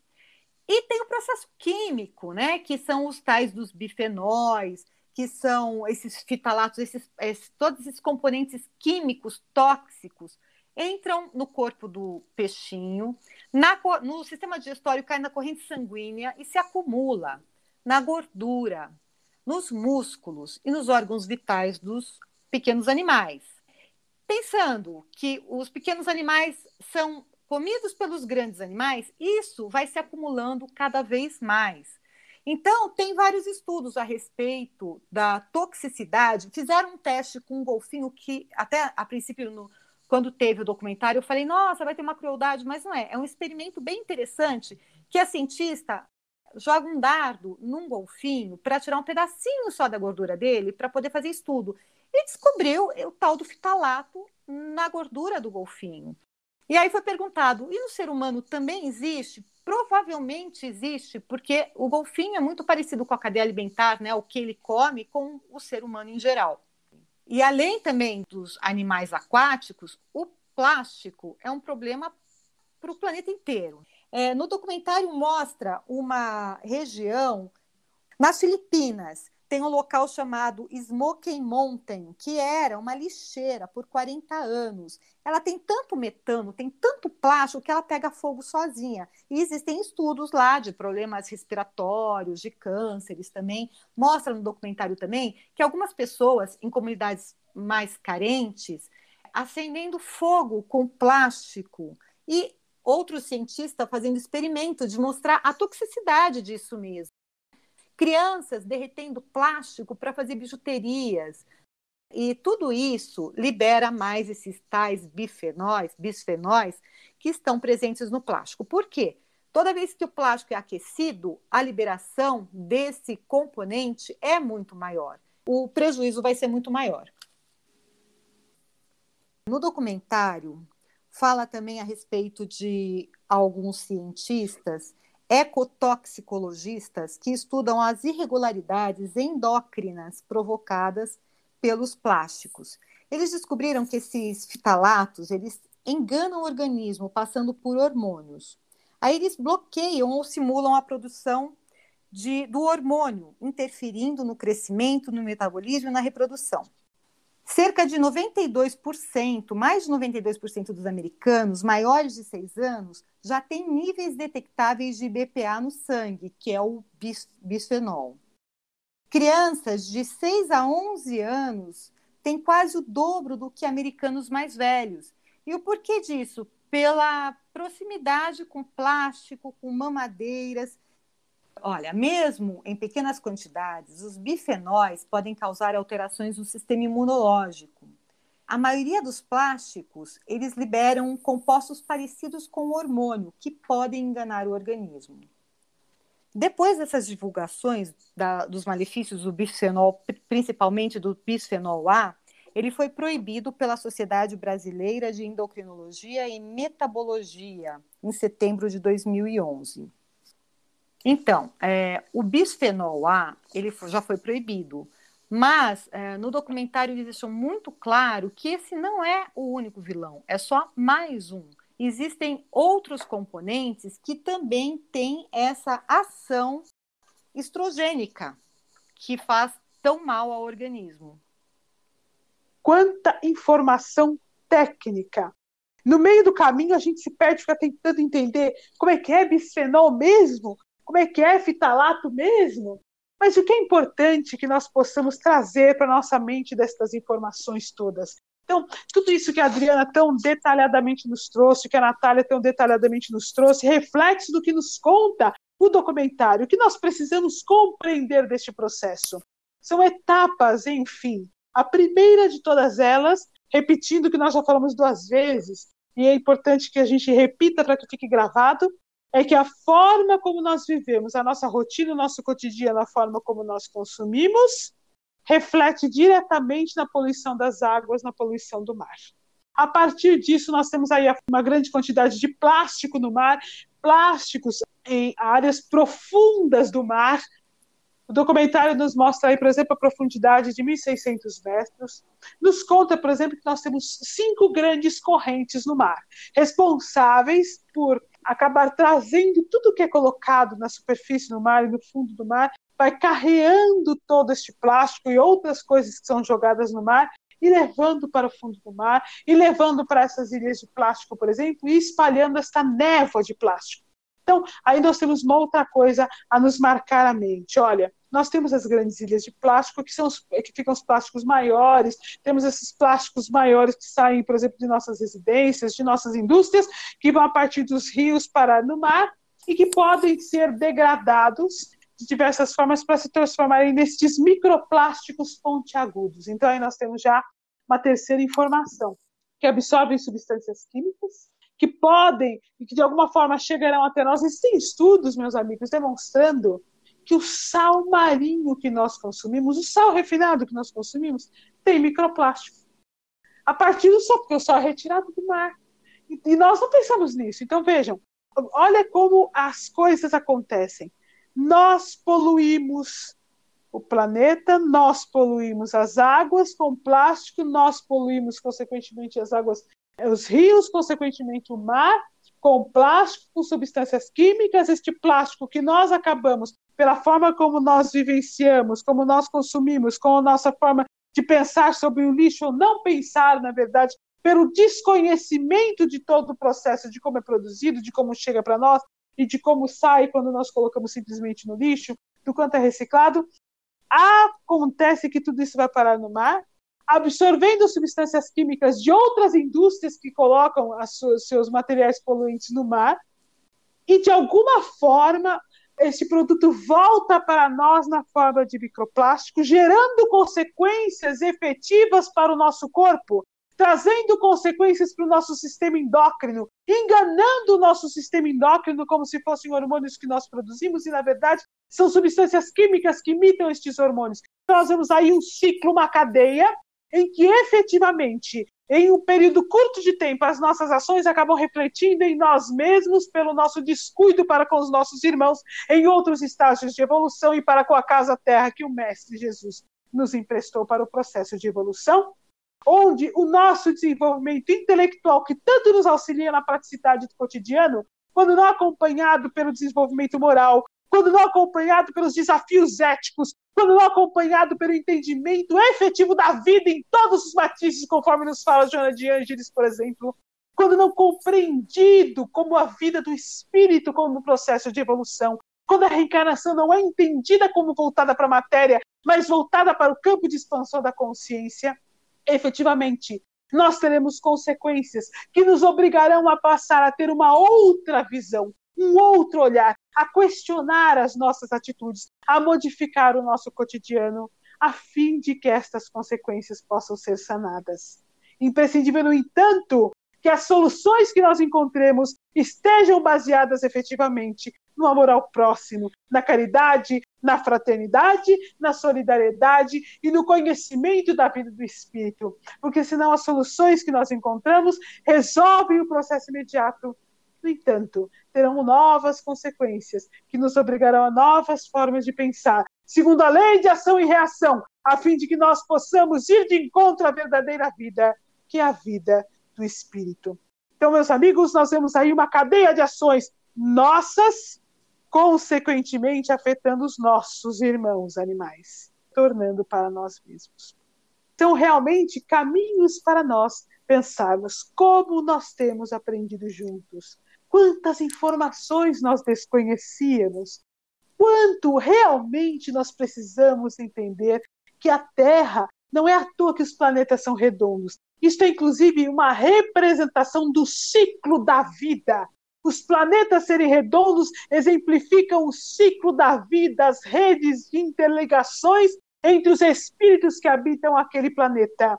C: E tem o processo químico, né, que são os tais dos bifenóis, que são esses fitalatos, esses, esses, todos esses componentes químicos tóxicos entram no corpo do peixinho, na, no sistema digestório cai na corrente sanguínea e se acumula na gordura, nos músculos e nos órgãos vitais dos pequenos animais. Pensando que os pequenos animais são comidos pelos grandes animais, isso vai se acumulando cada vez mais. Então, tem vários estudos a respeito da toxicidade. Fizeram um teste com um golfinho que, até a princípio, no, quando teve o documentário, eu falei, nossa, vai ter uma crueldade, mas não é. É um experimento bem interessante que a cientista joga um dardo num golfinho para tirar um pedacinho só da gordura dele para poder fazer estudo. E descobriu o tal do fitalato na gordura do golfinho. E aí foi perguntado: e no ser humano também existe? Provavelmente existe, porque o golfinho é muito parecido com a cadeia alimentar, né, o que ele come, com o ser humano em geral. E além também dos animais aquáticos, o plástico é um problema para o planeta inteiro. É, no documentário mostra uma região nas Filipinas tem um local chamado Smoky Mountain, que era uma lixeira por 40 anos. Ela tem tanto metano, tem tanto plástico que ela pega fogo sozinha. E existem estudos lá de problemas respiratórios, de cânceres também. Mostra no documentário também que algumas pessoas em comunidades mais carentes acendendo fogo com plástico e outros cientistas fazendo experimento de mostrar a toxicidade disso mesmo crianças derretendo plástico para fazer bijuterias. E tudo isso libera mais esses tais bifenóis, bisfenóis que estão presentes no plástico. Por quê? Toda vez que o plástico é aquecido, a liberação desse componente é muito maior. O prejuízo vai ser muito maior. No documentário, fala também a respeito de alguns cientistas ecotoxicologistas que estudam as irregularidades endócrinas provocadas pelos plásticos. Eles descobriram que esses fitalatos, eles enganam o organismo passando por hormônios. Aí eles bloqueiam ou simulam a produção de, do hormônio, interferindo no crescimento, no metabolismo e na reprodução. Cerca de 92%, mais de 92% dos americanos maiores de 6 anos já têm níveis detectáveis de BPA no sangue, que é o bis bisfenol. Crianças de 6 a 11 anos têm quase o dobro do que americanos mais velhos. E o porquê disso? Pela proximidade com plástico, com mamadeiras Olha, mesmo em pequenas quantidades, os bifenóis podem causar alterações no sistema imunológico. A maioria dos plásticos, eles liberam compostos parecidos com hormônio, que podem enganar o organismo. Depois dessas divulgações da, dos malefícios do bifenol, principalmente do bisfenol A, ele foi proibido pela Sociedade Brasileira de Endocrinologia e Metabologia em setembro de 2011. Então, é, o bisfenol A ele já foi proibido, mas é, no documentário eles deixam muito claro que esse não é o único vilão, é só mais um. Existem outros componentes que também têm essa ação estrogênica que faz tão mal ao organismo.
A: Quanta informação técnica! No meio do caminho a gente se perde, fica tentando entender como é que é bisfenol mesmo, como é que é fitalato mesmo? Mas o que é importante que nós possamos trazer para nossa mente destas informações todas? Então, tudo isso que a Adriana tão detalhadamente nos trouxe, que a Natália tão detalhadamente nos trouxe, reflexo do que nos conta o documentário, o que nós precisamos compreender deste processo. São etapas, enfim. A primeira de todas elas, repetindo o que nós já falamos duas vezes, e é importante que a gente repita para que fique gravado, é que a forma como nós vivemos, a nossa rotina, o nosso cotidiano, a forma como nós consumimos, reflete diretamente na poluição das águas, na poluição do mar. A partir disso, nós temos aí uma grande quantidade de plástico no mar, plásticos em áreas profundas do mar. O documentário nos mostra aí, por exemplo, a profundidade de 1.600 metros. Nos conta, por exemplo, que nós temos cinco grandes correntes no mar, responsáveis por acabar trazendo tudo que é colocado na superfície do mar e no fundo do mar, vai carreando todo este plástico e outras coisas que são jogadas no mar e levando para o fundo do mar e levando para essas ilhas de plástico, por exemplo, e espalhando esta névoa de plástico. Então, aí nós temos uma outra coisa a nos marcar a mente. Olha, nós temos as grandes ilhas de plástico, que, são os, que ficam os plásticos maiores, temos esses plásticos maiores que saem, por exemplo, de nossas residências, de nossas indústrias, que vão a partir dos rios parar no mar e que podem ser degradados de diversas formas para se transformarem nestes microplásticos pontiagudos. Então, aí nós temos já uma terceira informação, que absorvem substâncias químicas, que podem e que de alguma forma chegarão até nós. Existem estudos, meus amigos, demonstrando que o sal marinho que nós consumimos, o sal refinado que nós consumimos, tem microplástico. A partir do sal, porque o sal é retirado do mar. E, e nós não pensamos nisso. Então vejam, olha como as coisas acontecem. Nós poluímos o planeta, nós poluímos as águas com plástico, nós poluímos, consequentemente, as águas, os rios, consequentemente, o mar, com plástico, com substâncias químicas. Este plástico que nós acabamos, pela forma como nós vivenciamos, como nós consumimos, com a nossa forma de pensar sobre o lixo ou não pensar, na verdade, pelo desconhecimento de todo o processo, de como é produzido, de como chega para nós e de como sai quando nós colocamos simplesmente no lixo, do quanto é reciclado, acontece que tudo isso vai parar no mar, absorvendo substâncias químicas de outras indústrias que colocam os seus materiais poluentes no mar, e de alguma forma esse produto volta para nós na forma de microplástico, gerando consequências efetivas para o nosso corpo, trazendo consequências para o nosso sistema endócrino, enganando o nosso sistema endócrino como se fossem hormônios que nós produzimos e, na verdade, são substâncias químicas que imitam estes hormônios. Então, nós vemos aí um ciclo, uma cadeia, em que efetivamente, em um período curto de tempo, as nossas ações acabam refletindo em nós mesmos pelo nosso descuido para com os nossos irmãos em outros estágios de evolução e para com a casa terra que o Mestre Jesus nos emprestou para o processo de evolução onde o nosso desenvolvimento intelectual, que tanto nos auxilia na praticidade do cotidiano, quando não acompanhado pelo desenvolvimento moral, quando não acompanhado pelos desafios éticos, quando não acompanhado pelo entendimento efetivo da vida em todos os matizes, conforme nos fala Joana de Ângeles, por exemplo, quando não compreendido como a vida do espírito como um processo de evolução, quando a reencarnação não é entendida como voltada para a matéria, mas voltada para o campo de expansão da consciência, efetivamente nós teremos consequências que nos obrigarão a passar a ter uma outra visão, um outro olhar, a questionar as nossas atitudes, a modificar o nosso cotidiano, a fim de que estas consequências possam ser sanadas. Imprescindível, no entanto, que as soluções que nós encontremos estejam baseadas efetivamente no amor ao próximo, na caridade, na fraternidade, na solidariedade e no conhecimento da vida do espírito, porque senão as soluções que nós encontramos resolvem o processo imediato. No entanto, terão novas consequências que nos obrigarão a novas formas de pensar, segundo a lei de ação e reação, a fim de que nós possamos ir de encontro à verdadeira vida, que é a vida do espírito. Então, meus amigos, nós temos aí uma cadeia de ações nossas consequentemente afetando os nossos irmãos animais, tornando para nós mesmos. São realmente caminhos para nós pensarmos como nós temos aprendido juntos, quantas informações nós desconhecíamos, quanto realmente nós precisamos entender que a Terra não é à toa que os planetas são redondos. Isto é, inclusive, uma representação do ciclo da vida. Os planetas serem redondos exemplificam o ciclo da vida, as redes de interligações entre os espíritos que habitam aquele planeta.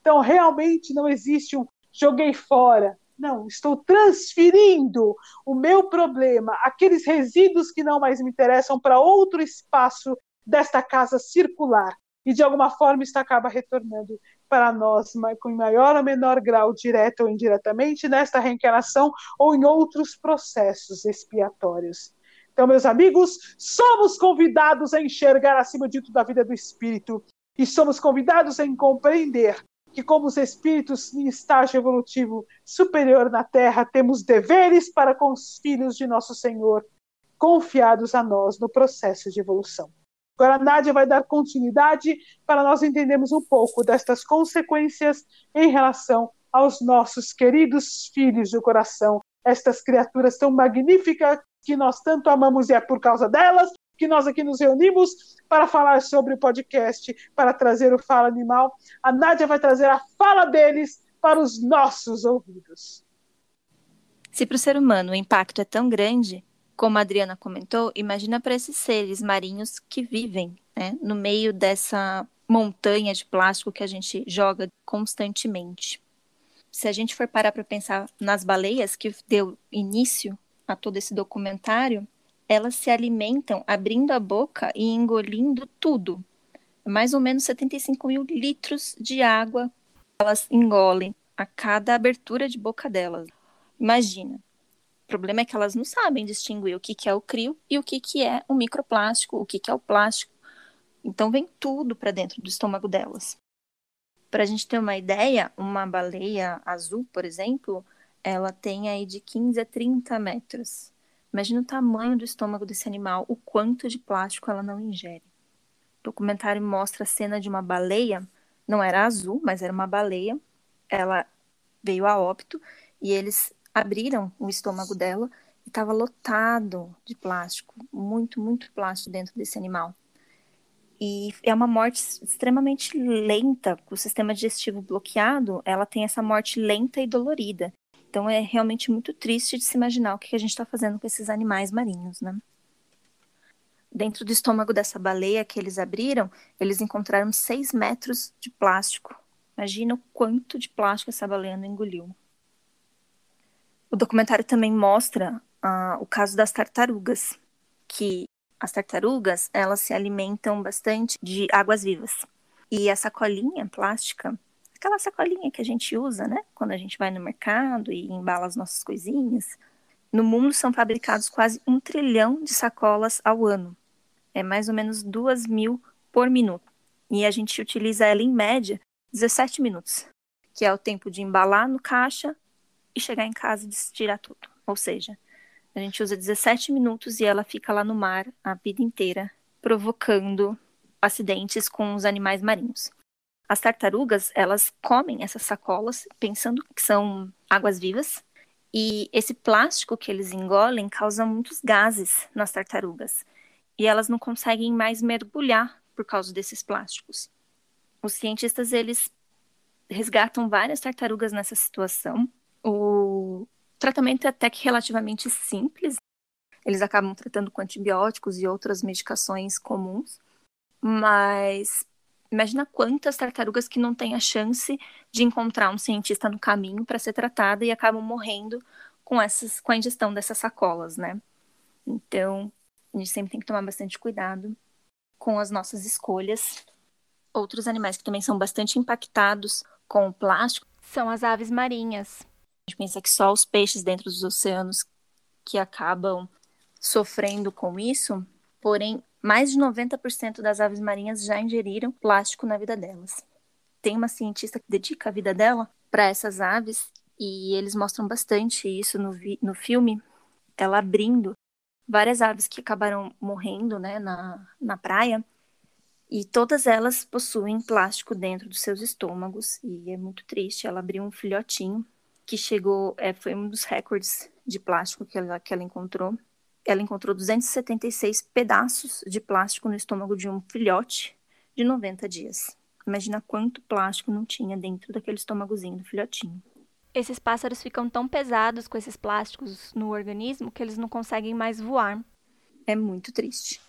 A: Então, realmente não existe um joguei fora. Não, estou transferindo o meu problema, aqueles resíduos que não mais me interessam, para outro espaço desta casa circular. E de alguma forma isso acaba retornando para nós com maior ou menor grau, direta ou indiretamente, nesta reencarnação ou em outros processos expiatórios. Então, meus amigos, somos convidados a enxergar acima de tudo a vida do espírito e somos convidados a compreender que, como os espíritos em estágio evolutivo superior na Terra, temos deveres para com os filhos de nosso Senhor, confiados a nós no processo de evolução. Agora, a Nádia vai dar continuidade para nós entendermos um pouco destas consequências em relação aos nossos queridos filhos do coração, estas criaturas tão magníficas que nós tanto amamos e é por causa delas que nós aqui nos reunimos para falar sobre o podcast, para trazer o Fala Animal. A Nádia vai trazer a fala deles para os nossos ouvidos.
D: Se para o ser humano o impacto é tão grande, como a Adriana comentou, imagina para esses seres marinhos que vivem né, no meio dessa montanha de plástico que a gente joga constantemente. se a gente for parar para pensar nas baleias que deu início a todo esse documentário, elas se alimentam abrindo a boca e engolindo tudo. Mais ou menos 75 mil litros de água elas engolem a cada abertura de boca delas. Imagina. O problema é que elas não sabem distinguir o que, que é o crio e o que, que é o microplástico, o que, que é o plástico. Então vem tudo para dentro do estômago delas. Para a gente ter uma ideia, uma baleia azul, por exemplo, ela tem aí de 15 a 30 metros. Imagina o tamanho do estômago desse animal, o quanto de plástico ela não ingere. O documentário mostra a cena de uma baleia, não era azul, mas era uma baleia. Ela veio a óbito e eles abriram o estômago dela e estava lotado de plástico, muito, muito plástico dentro desse animal. E é uma morte extremamente lenta, com o sistema digestivo bloqueado, ela tem essa morte lenta e dolorida. Então é realmente muito triste de se imaginar o que a gente está fazendo com esses animais marinhos, né? Dentro do estômago dessa baleia que eles abriram, eles encontraram 6 metros de plástico. Imagina o quanto de plástico essa baleia não engoliu. O documentário também mostra uh, o caso das tartarugas, que as tartarugas, elas se alimentam bastante de águas vivas. E a sacolinha plástica, aquela sacolinha que a gente usa, né, quando a gente vai no mercado e embala as nossas coisinhas, no mundo são fabricados quase um trilhão de sacolas ao ano. É mais ou menos duas mil por minuto. E a gente utiliza ela em média 17 minutos, que é o tempo de embalar no caixa e chegar em casa e tirar tudo. Ou seja, a gente usa 17 minutos e ela fica lá no mar a vida inteira, provocando acidentes com os animais marinhos. As tartarugas, elas comem essas sacolas pensando que são águas vivas, e esse plástico que eles engolem causa muitos gases nas tartarugas, e elas não conseguem mais mergulhar por causa desses plásticos. Os cientistas, eles resgatam várias tartarugas nessa situação. O tratamento é até que relativamente simples. Eles acabam tratando com antibióticos e outras medicações comuns. Mas imagina quantas tartarugas que não têm a chance de encontrar um cientista no caminho para ser tratada e acabam morrendo com essas com a ingestão dessas sacolas, né? Então, a gente sempre tem que tomar bastante cuidado com as nossas escolhas. Outros animais que também são bastante impactados com o plástico são as aves marinhas gente pensa que só os peixes dentro dos oceanos que acabam sofrendo com isso, porém, mais de 90% das aves marinhas já ingeriram plástico na vida delas. Tem uma cientista que dedica a vida dela para essas aves e eles mostram bastante isso no, no filme, ela abrindo várias aves que acabaram morrendo né, na, na praia e todas elas possuem plástico dentro dos seus estômagos e é muito triste. Ela abriu um filhotinho que chegou, é, foi um dos recordes de plástico que ela, que ela encontrou. Ela encontrou 276 pedaços de plástico no estômago de um filhote de 90 dias. Imagina quanto plástico não tinha dentro daquele estômagozinho do filhotinho.
E: Esses pássaros ficam tão pesados com esses plásticos no organismo que eles não conseguem mais voar.
D: É muito triste.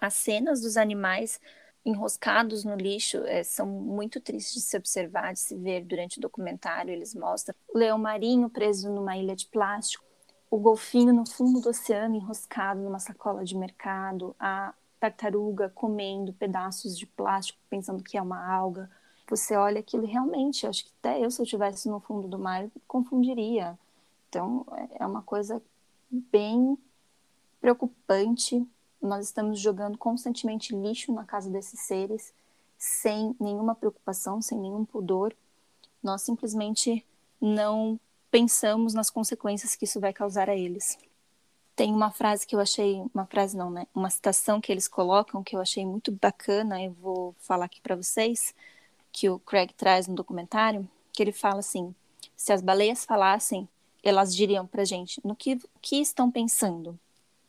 D: As cenas dos animais enroscados no lixo é, são muito tristes de se observar, de se ver durante o documentário. Eles mostram o leão marinho preso numa ilha de plástico, o golfinho no fundo do oceano enroscado numa sacola de mercado, a tartaruga comendo pedaços de plástico pensando que é uma alga. Você olha aquilo realmente, acho que até eu, se eu estivesse no fundo do mar, confundiria. Então, é, é uma coisa bem preocupante nós estamos jogando constantemente lixo na casa desses seres, sem nenhuma preocupação, sem nenhum pudor. Nós simplesmente não pensamos nas consequências que isso vai causar a eles. Tem uma frase que eu achei, uma frase não, né? Uma citação que eles colocam que eu achei muito bacana, eu vou falar aqui para vocês, que o Craig traz no documentário, que ele fala assim: se as baleias falassem, elas diriam pra gente no que, que estão pensando,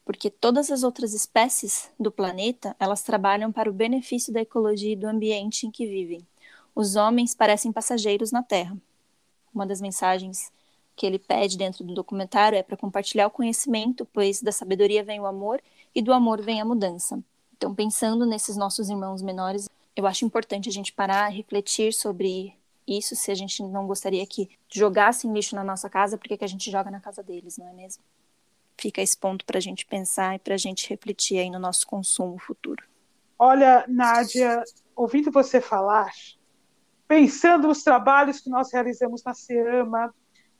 D: porque todas as outras espécies do planeta, elas trabalham para o benefício da ecologia e do ambiente em que vivem. Os homens parecem passageiros na Terra. Uma das mensagens que ele pede dentro do documentário é para compartilhar o conhecimento, pois da sabedoria vem o amor e do amor vem a mudança. Então, pensando nesses nossos irmãos menores, eu acho importante a gente parar, refletir sobre
E: isso, se a gente não gostaria que jogassem lixo na nossa casa, por que, a gente joga na casa deles, não é mesmo? Fica esse ponto para a gente pensar e para a gente refletir aí no nosso consumo futuro.
A: Olha, Nádia, ouvindo você falar, pensando nos trabalhos que nós realizamos na SEAMA,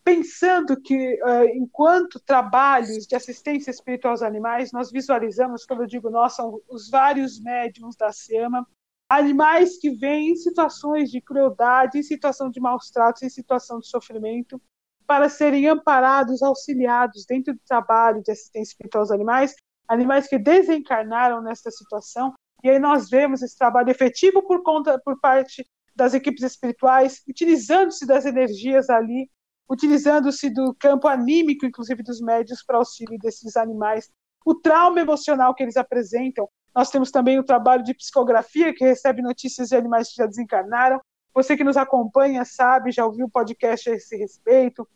A: pensando que, uh, enquanto trabalhos de assistência espiritual aos animais, nós visualizamos, quando eu digo nós, são os vários médiums da SEAMA, animais que vêm em situações de crueldade, em situação de maus tratos, em situação de sofrimento, para serem amparados, auxiliados dentro do trabalho de assistência espiritual aos animais, animais que desencarnaram nesta situação, e aí nós vemos esse trabalho efetivo por conta por parte das equipes espirituais, utilizando-se das energias ali utilizando-se do campo anímico, inclusive dos médios, para auxílio desses animais. O trauma emocional que eles apresentam. Nós temos também o trabalho de psicografia, que recebe notícias de animais que já desencarnaram. Você que nos acompanha sabe, já ouviu o podcast a esse respeito.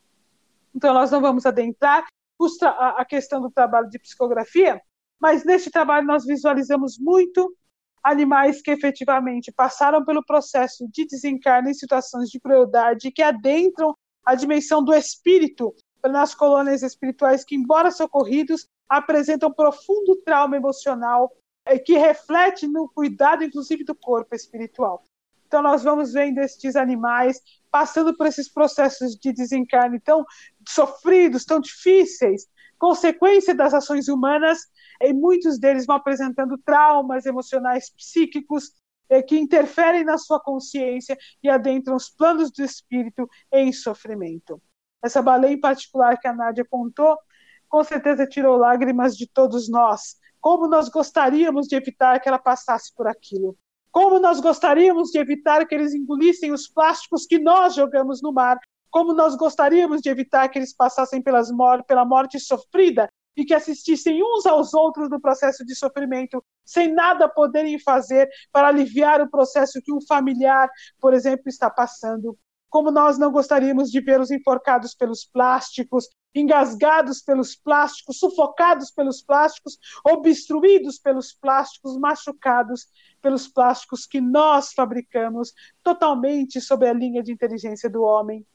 A: Então, nós não vamos adentrar a questão do trabalho de psicografia, mas neste trabalho nós visualizamos muito animais que efetivamente passaram pelo processo de desencarne em situações de crueldade, que adentram a dimensão do espírito nas colônias espirituais que, embora socorridos, apresentam profundo trauma emocional eh, que reflete no cuidado, inclusive, do corpo espiritual. Então, nós vamos vendo estes animais passando por esses processos de desencarne tão sofridos, tão difíceis, consequência das ações humanas, e muitos deles vão apresentando traumas emocionais psíquicos que interferem na sua consciência e adentram os planos do espírito em sofrimento. Essa baleia em particular que a Nádia contou, com certeza tirou lágrimas de todos nós. Como nós gostaríamos de evitar que ela passasse por aquilo. Como nós gostaríamos de evitar que eles engolissem os plásticos que nós jogamos no mar. Como nós gostaríamos de evitar que eles passassem pelas mor pela morte sofrida e que assistissem uns aos outros no processo de sofrimento, sem nada poderem fazer para aliviar o processo que um familiar, por exemplo, está passando. Como nós não gostaríamos de vê-los enforcados pelos plásticos, engasgados pelos plásticos, sufocados pelos plásticos, obstruídos pelos plásticos, machucados pelos plásticos que nós fabricamos, totalmente sob a linha de inteligência do homem.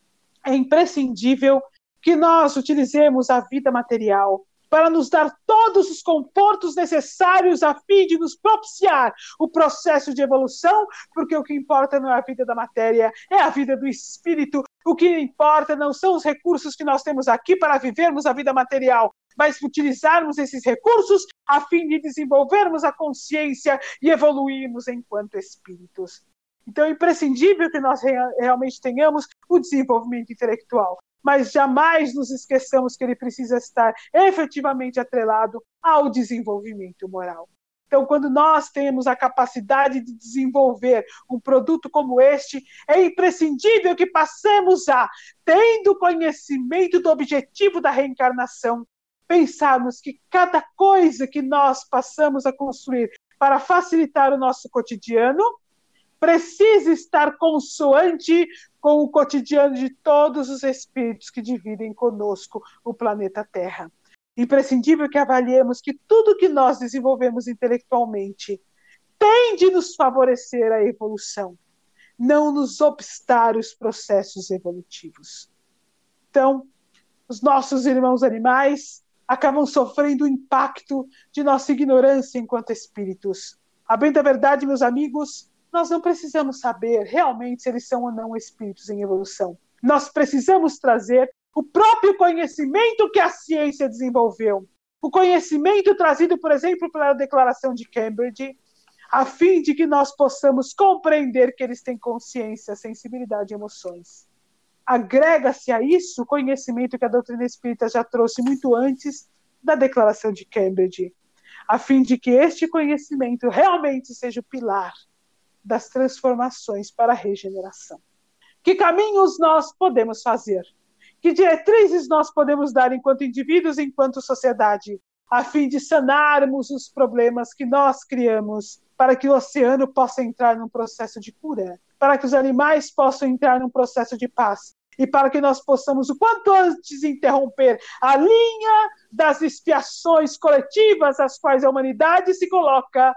A: É imprescindível que nós utilizemos a vida material, para nos dar todos os confortos necessários a fim de nos propiciar o processo de evolução, porque o que importa não é a vida da matéria, é a vida do espírito. O que importa não são os recursos que nós temos aqui para vivermos a vida material, mas utilizarmos esses recursos a fim de desenvolvermos a consciência e evoluirmos enquanto espíritos. Então é imprescindível que nós realmente tenhamos o desenvolvimento intelectual mas jamais nos esqueçamos que ele precisa estar efetivamente atrelado ao desenvolvimento moral. Então, quando nós temos a capacidade de desenvolver um produto como este, é imprescindível que passemos a, tendo conhecimento do objetivo da reencarnação, pensarmos que cada coisa que nós passamos a construir para facilitar o nosso cotidiano precisa estar consoante com o cotidiano de todos os espíritos que dividem conosco o planeta Terra. Imprescindível que avaliemos que tudo que nós desenvolvemos intelectualmente tem de nos favorecer a evolução, não nos obstar os processos evolutivos. Então, os nossos irmãos animais acabam sofrendo o impacto de nossa ignorância enquanto espíritos. A bem da verdade, meus amigos, nós não precisamos saber realmente se eles são ou não espíritos em evolução. Nós precisamos trazer o próprio conhecimento que a ciência desenvolveu. O conhecimento trazido, por exemplo, pela Declaração de Cambridge, a fim de que nós possamos compreender que eles têm consciência, sensibilidade e emoções. Agrega-se a isso o conhecimento que a doutrina espírita já trouxe muito antes da Declaração de Cambridge, a fim de que este conhecimento realmente seja o pilar das transformações para a regeneração. Que caminhos nós podemos fazer? Que diretrizes nós podemos dar enquanto indivíduos, enquanto sociedade, a fim de sanarmos os problemas que nós criamos, para que o oceano possa entrar num processo de cura, para que os animais possam entrar num processo de paz, e para que nós possamos, o quanto antes, interromper a linha das expiações coletivas às quais a humanidade se coloca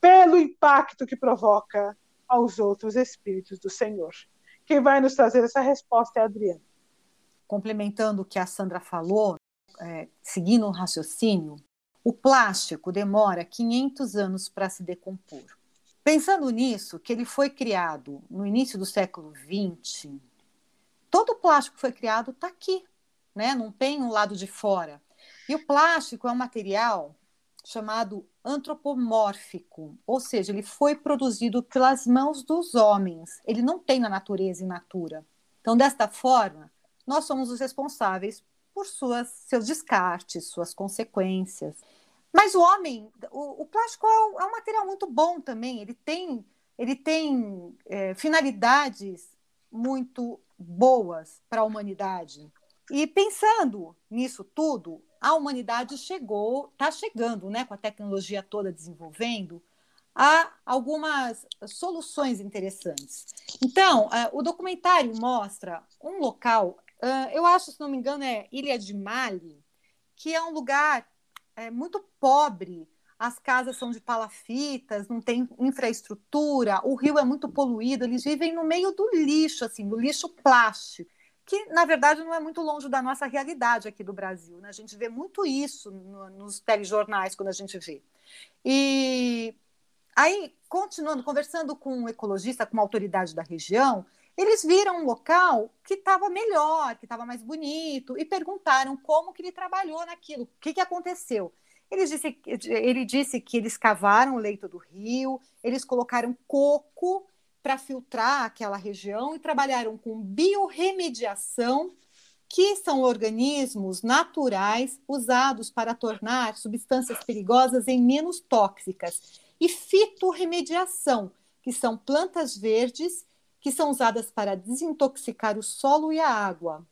A: pelo impacto que provoca aos outros espíritos do Senhor. Quem vai nos trazer essa resposta é a Adriana.
C: Complementando o que a Sandra falou, é, seguindo o raciocínio, o plástico demora 500 anos para se decompor. Pensando nisso, que ele foi criado no início do século XX, todo o plástico que foi criado está aqui, né? não tem um lado de fora. E o plástico é um material chamado antropomórfico, ou seja, ele foi produzido pelas mãos dos homens. Ele não tem na natureza in natura. Então, desta forma, nós somos os responsáveis por suas, seus descartes, suas consequências. Mas o homem, o, o plástico é um, é um, material muito bom também. Ele tem, ele tem é, finalidades muito boas para a humanidade. E pensando nisso tudo, a humanidade chegou, está chegando, né, com a tecnologia toda desenvolvendo, a algumas soluções interessantes. Então, uh, o documentário mostra um local, uh, eu acho, se não me engano, é Ilha de Mali, que é um lugar é, muito pobre. As casas são de palafitas, não tem infraestrutura, o rio é muito poluído, eles vivem no meio do lixo, assim, do lixo plástico que na verdade não é muito longe da nossa realidade aqui do Brasil. Né? A gente vê muito isso no, nos telejornais quando a gente vê. E aí, continuando, conversando com um ecologista, com uma autoridade da região, eles viram um local que estava melhor, que estava mais bonito, e perguntaram como que ele trabalhou naquilo, o que, que aconteceu. Ele disse, ele disse que eles cavaram o leito do rio, eles colocaram coco para filtrar aquela região e trabalharam com biorremediação, que são organismos naturais usados para tornar substâncias perigosas em menos tóxicas, e fitorremediação, que são plantas verdes que são usadas para desintoxicar o solo e a água,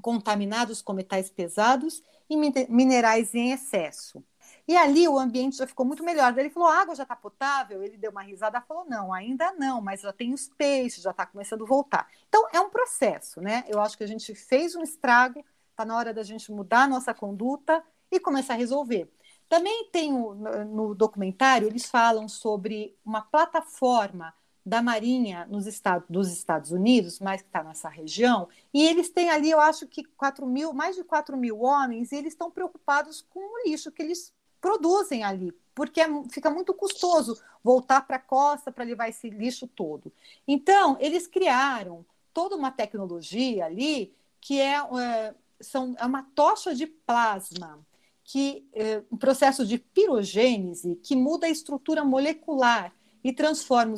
C: contaminados com metais pesados e minerais em excesso. E ali o ambiente já ficou muito melhor. Daí ele falou: a água já está potável? Ele deu uma risada e falou: não, ainda não, mas já tem os peixes, já está começando a voltar. Então é um processo, né? Eu acho que a gente fez um estrago, está na hora da gente mudar a nossa conduta e começar a resolver. Também tem no documentário, eles falam sobre uma plataforma da Marinha nos Estados, dos Estados Unidos, mas que está nessa região, e eles têm ali, eu acho que 4 mil, mais de 4 mil homens, e eles estão preocupados com o lixo que eles produzem ali, porque é, fica muito custoso voltar para a costa para levar esse lixo todo. Então, eles criaram toda uma tecnologia ali que é, é, são, é uma tocha de plasma, que é um processo de pirogênese que muda a estrutura molecular e transforma,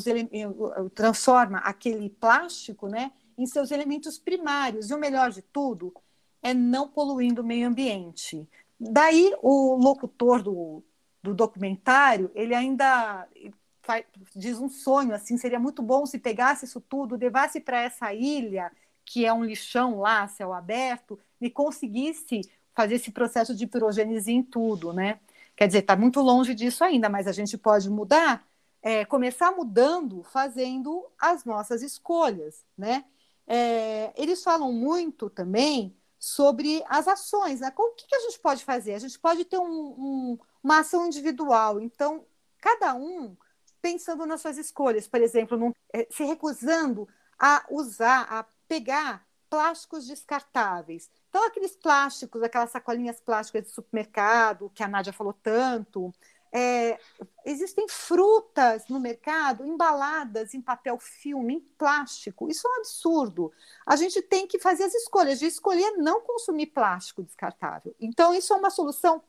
C: transforma aquele plástico né, em seus elementos primários. E o melhor de tudo é não poluindo o meio ambiente. Daí o locutor do, do documentário, ele ainda faz, diz um sonho, assim, seria muito bom se pegasse isso tudo, levasse para essa ilha, que é um lixão lá, céu aberto, e conseguisse fazer esse processo de pirogênese em tudo, né? Quer dizer, está muito longe disso ainda, mas a gente pode mudar, é, começar mudando, fazendo as nossas escolhas, né? É, eles falam muito também sobre as ações. Né? O que, a gente pode fazer? A gente pode ter um, um, uma ação individual. Então, cada um pensando nas suas escolhas, por exemplo, é, se recusando a usar, a pegar plásticos descartáveis. Então, aqueles plásticos, aquelas sacolinhas plásticas de supermercado, que a Nádia falou tanto, é, existem frutas no mercado embaladas em papel filme, em plástico. Isso é um absurdo. A gente tem que fazer as escolhas de escolher não consumir plástico descartável. Então, isso é uma solução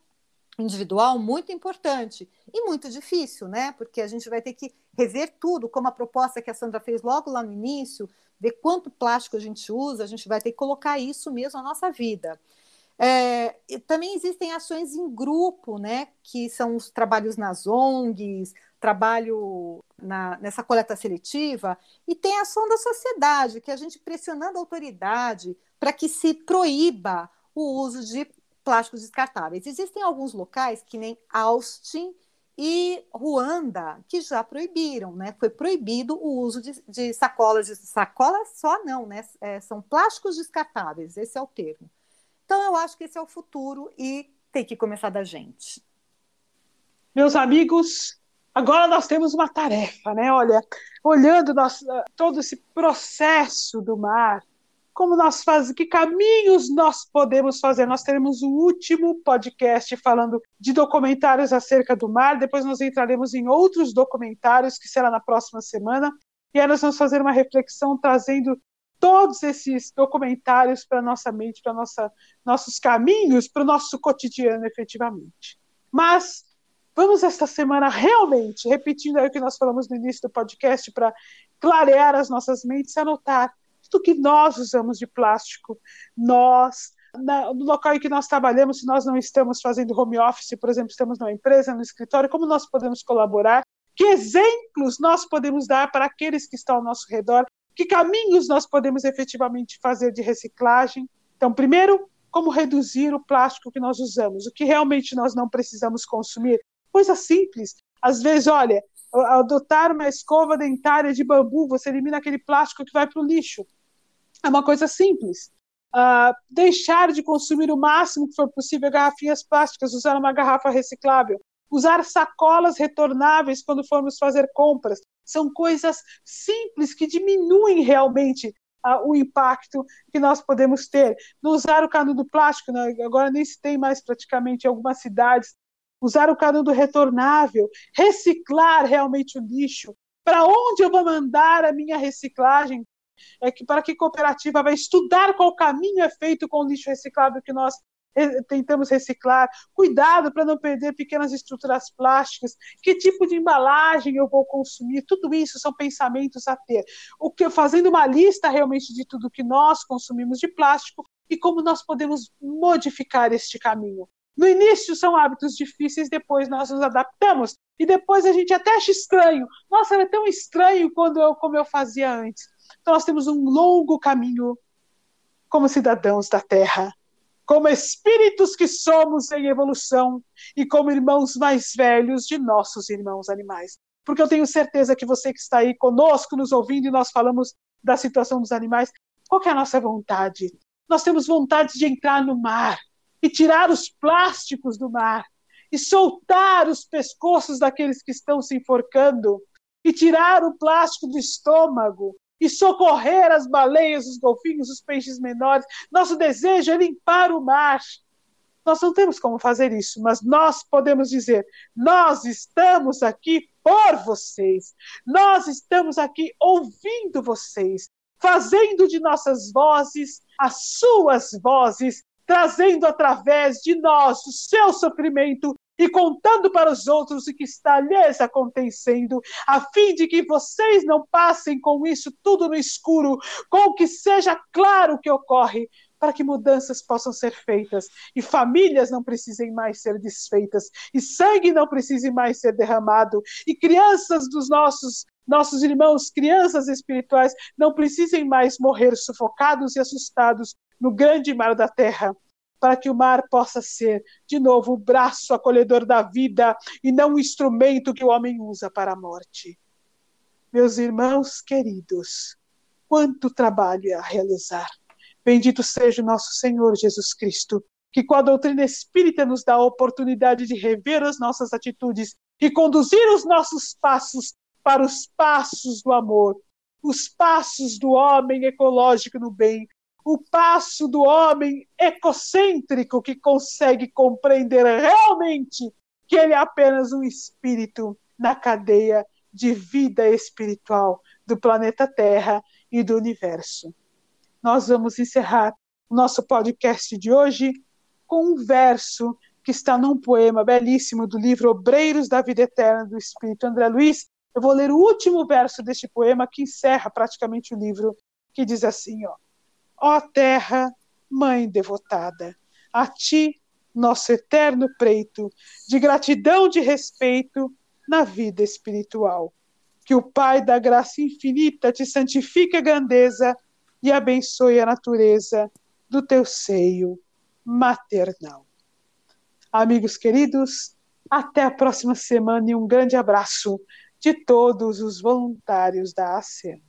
C: individual muito importante e muito difícil, né? Porque a gente vai ter que rever tudo, como a proposta que a Sandra fez logo lá no início, ver quanto plástico a gente usa, a gente vai ter que colocar isso mesmo na nossa vida. É, também existem ações em grupo, né, que são os trabalhos nas ONGs, trabalho na, nessa coleta seletiva, e tem a ação da sociedade, que é a gente pressionando a autoridade para que se proíba o uso de plásticos descartáveis. Existem alguns locais, que nem Austin e Ruanda, que já proibiram, né? Foi proibido o uso de, de sacolas, de sacolas só não, né? É, são plásticos descartáveis, esse é o termo. Então, eu acho que esse é o futuro e tem que começar da gente.
A: Meus amigos, Agora nós temos uma tarefa, né? Olha, olhando nosso, todo esse processo do mar, como nós fazemos, que caminhos nós podemos fazer. Nós teremos o último podcast falando de documentários acerca do mar, depois nós entraremos em outros documentários, que será na próxima semana, e aí nós vamos fazer uma reflexão trazendo todos esses documentários para nossa mente, para nossos caminhos, para o nosso cotidiano, efetivamente. Mas vamos esta semana realmente, repetindo o que nós falamos no início do podcast, para clarear as nossas mentes, anotar tudo que nós usamos de plástico, nós, na, no local em que nós trabalhamos, se nós não estamos fazendo home office, por exemplo, estamos numa empresa, no escritório, como nós podemos colaborar, que exemplos nós podemos dar para aqueles que estão ao nosso redor, que caminhos nós podemos efetivamente fazer de reciclagem. Então, primeiro, como reduzir o plástico que nós usamos, o que realmente nós não precisamos consumir. Coisa simples. Às vezes, olha, adotar uma escova dentária de bambu, você elimina aquele plástico que vai para o lixo. É uma coisa simples. Uh, deixar de consumir o máximo que for possível garrafinhas plásticas, usar uma garrafa reciclável, usar sacolas retornáveis quando formos fazer compras. São coisas simples que diminuem realmente uh, o impacto que nós podemos ter. Não usar o canudo plástico, né? agora nem se tem mais praticamente em algumas cidades. Usar o canudo retornável, reciclar realmente o lixo. Para onde eu vou mandar a minha reciclagem? é que para que cooperativa vai estudar qual caminho é feito com o lixo reciclável que nós tentamos reciclar, cuidado para não perder pequenas estruturas plásticas, que tipo de embalagem eu vou consumir, tudo isso são pensamentos a ter. O que fazendo uma lista realmente de tudo que nós consumimos de plástico e como nós podemos modificar este caminho. No início são hábitos difíceis, depois nós nos adaptamos e depois a gente até acha estranho. Nossa, era tão estranho quando eu, como eu fazia antes. Então, nós temos um longo caminho como cidadãos da Terra, como espíritos que somos em evolução e como irmãos mais velhos de nossos irmãos animais. Porque eu tenho certeza que você que está aí conosco, nos ouvindo, e nós falamos da situação dos animais, qual é a nossa vontade? Nós temos vontade de entrar no mar e tirar os plásticos do mar e soltar os pescoços daqueles que estão se enforcando e tirar o plástico do estômago e socorrer as baleias, os golfinhos, os peixes menores. Nosso desejo é limpar o mar. Nós não temos como fazer isso, mas nós podemos dizer: nós estamos aqui por vocês, nós estamos aqui ouvindo vocês, fazendo de nossas vozes as suas vozes, trazendo através de nós o seu sofrimento e contando para os outros o que está lhes acontecendo, a fim de que vocês não passem com isso tudo no escuro, com que seja claro o que ocorre, para que mudanças possam ser feitas e famílias não precisem mais ser desfeitas e sangue não precise mais ser derramado e crianças dos nossos nossos irmãos, crianças espirituais, não precisem mais morrer sufocados e assustados no grande mar da terra para que o mar possa ser, de novo, o braço acolhedor da vida e não o instrumento que o homem usa para a morte. Meus irmãos queridos, quanto trabalho a realizar. Bendito seja o nosso Senhor Jesus Cristo, que com a doutrina espírita nos dá a oportunidade de rever as nossas atitudes e conduzir os nossos passos para os passos do amor, os passos do homem ecológico no bem, o passo do homem ecocêntrico que consegue compreender realmente que ele é apenas um espírito na cadeia de vida espiritual do planeta Terra e do universo. Nós vamos encerrar o nosso podcast de hoje com um verso que está num poema belíssimo do livro Obreiros da Vida Eterna do Espírito André Luiz. Eu vou ler o último verso deste poema que encerra praticamente o livro, que diz assim, ó: Ó terra, mãe devotada, a ti, nosso eterno preito, de gratidão, de respeito na vida espiritual. Que o Pai da graça infinita te santifique a grandeza e abençoe a natureza do teu seio maternal. Amigos queridos, até a próxima semana e um grande abraço de todos os voluntários da ASEAN.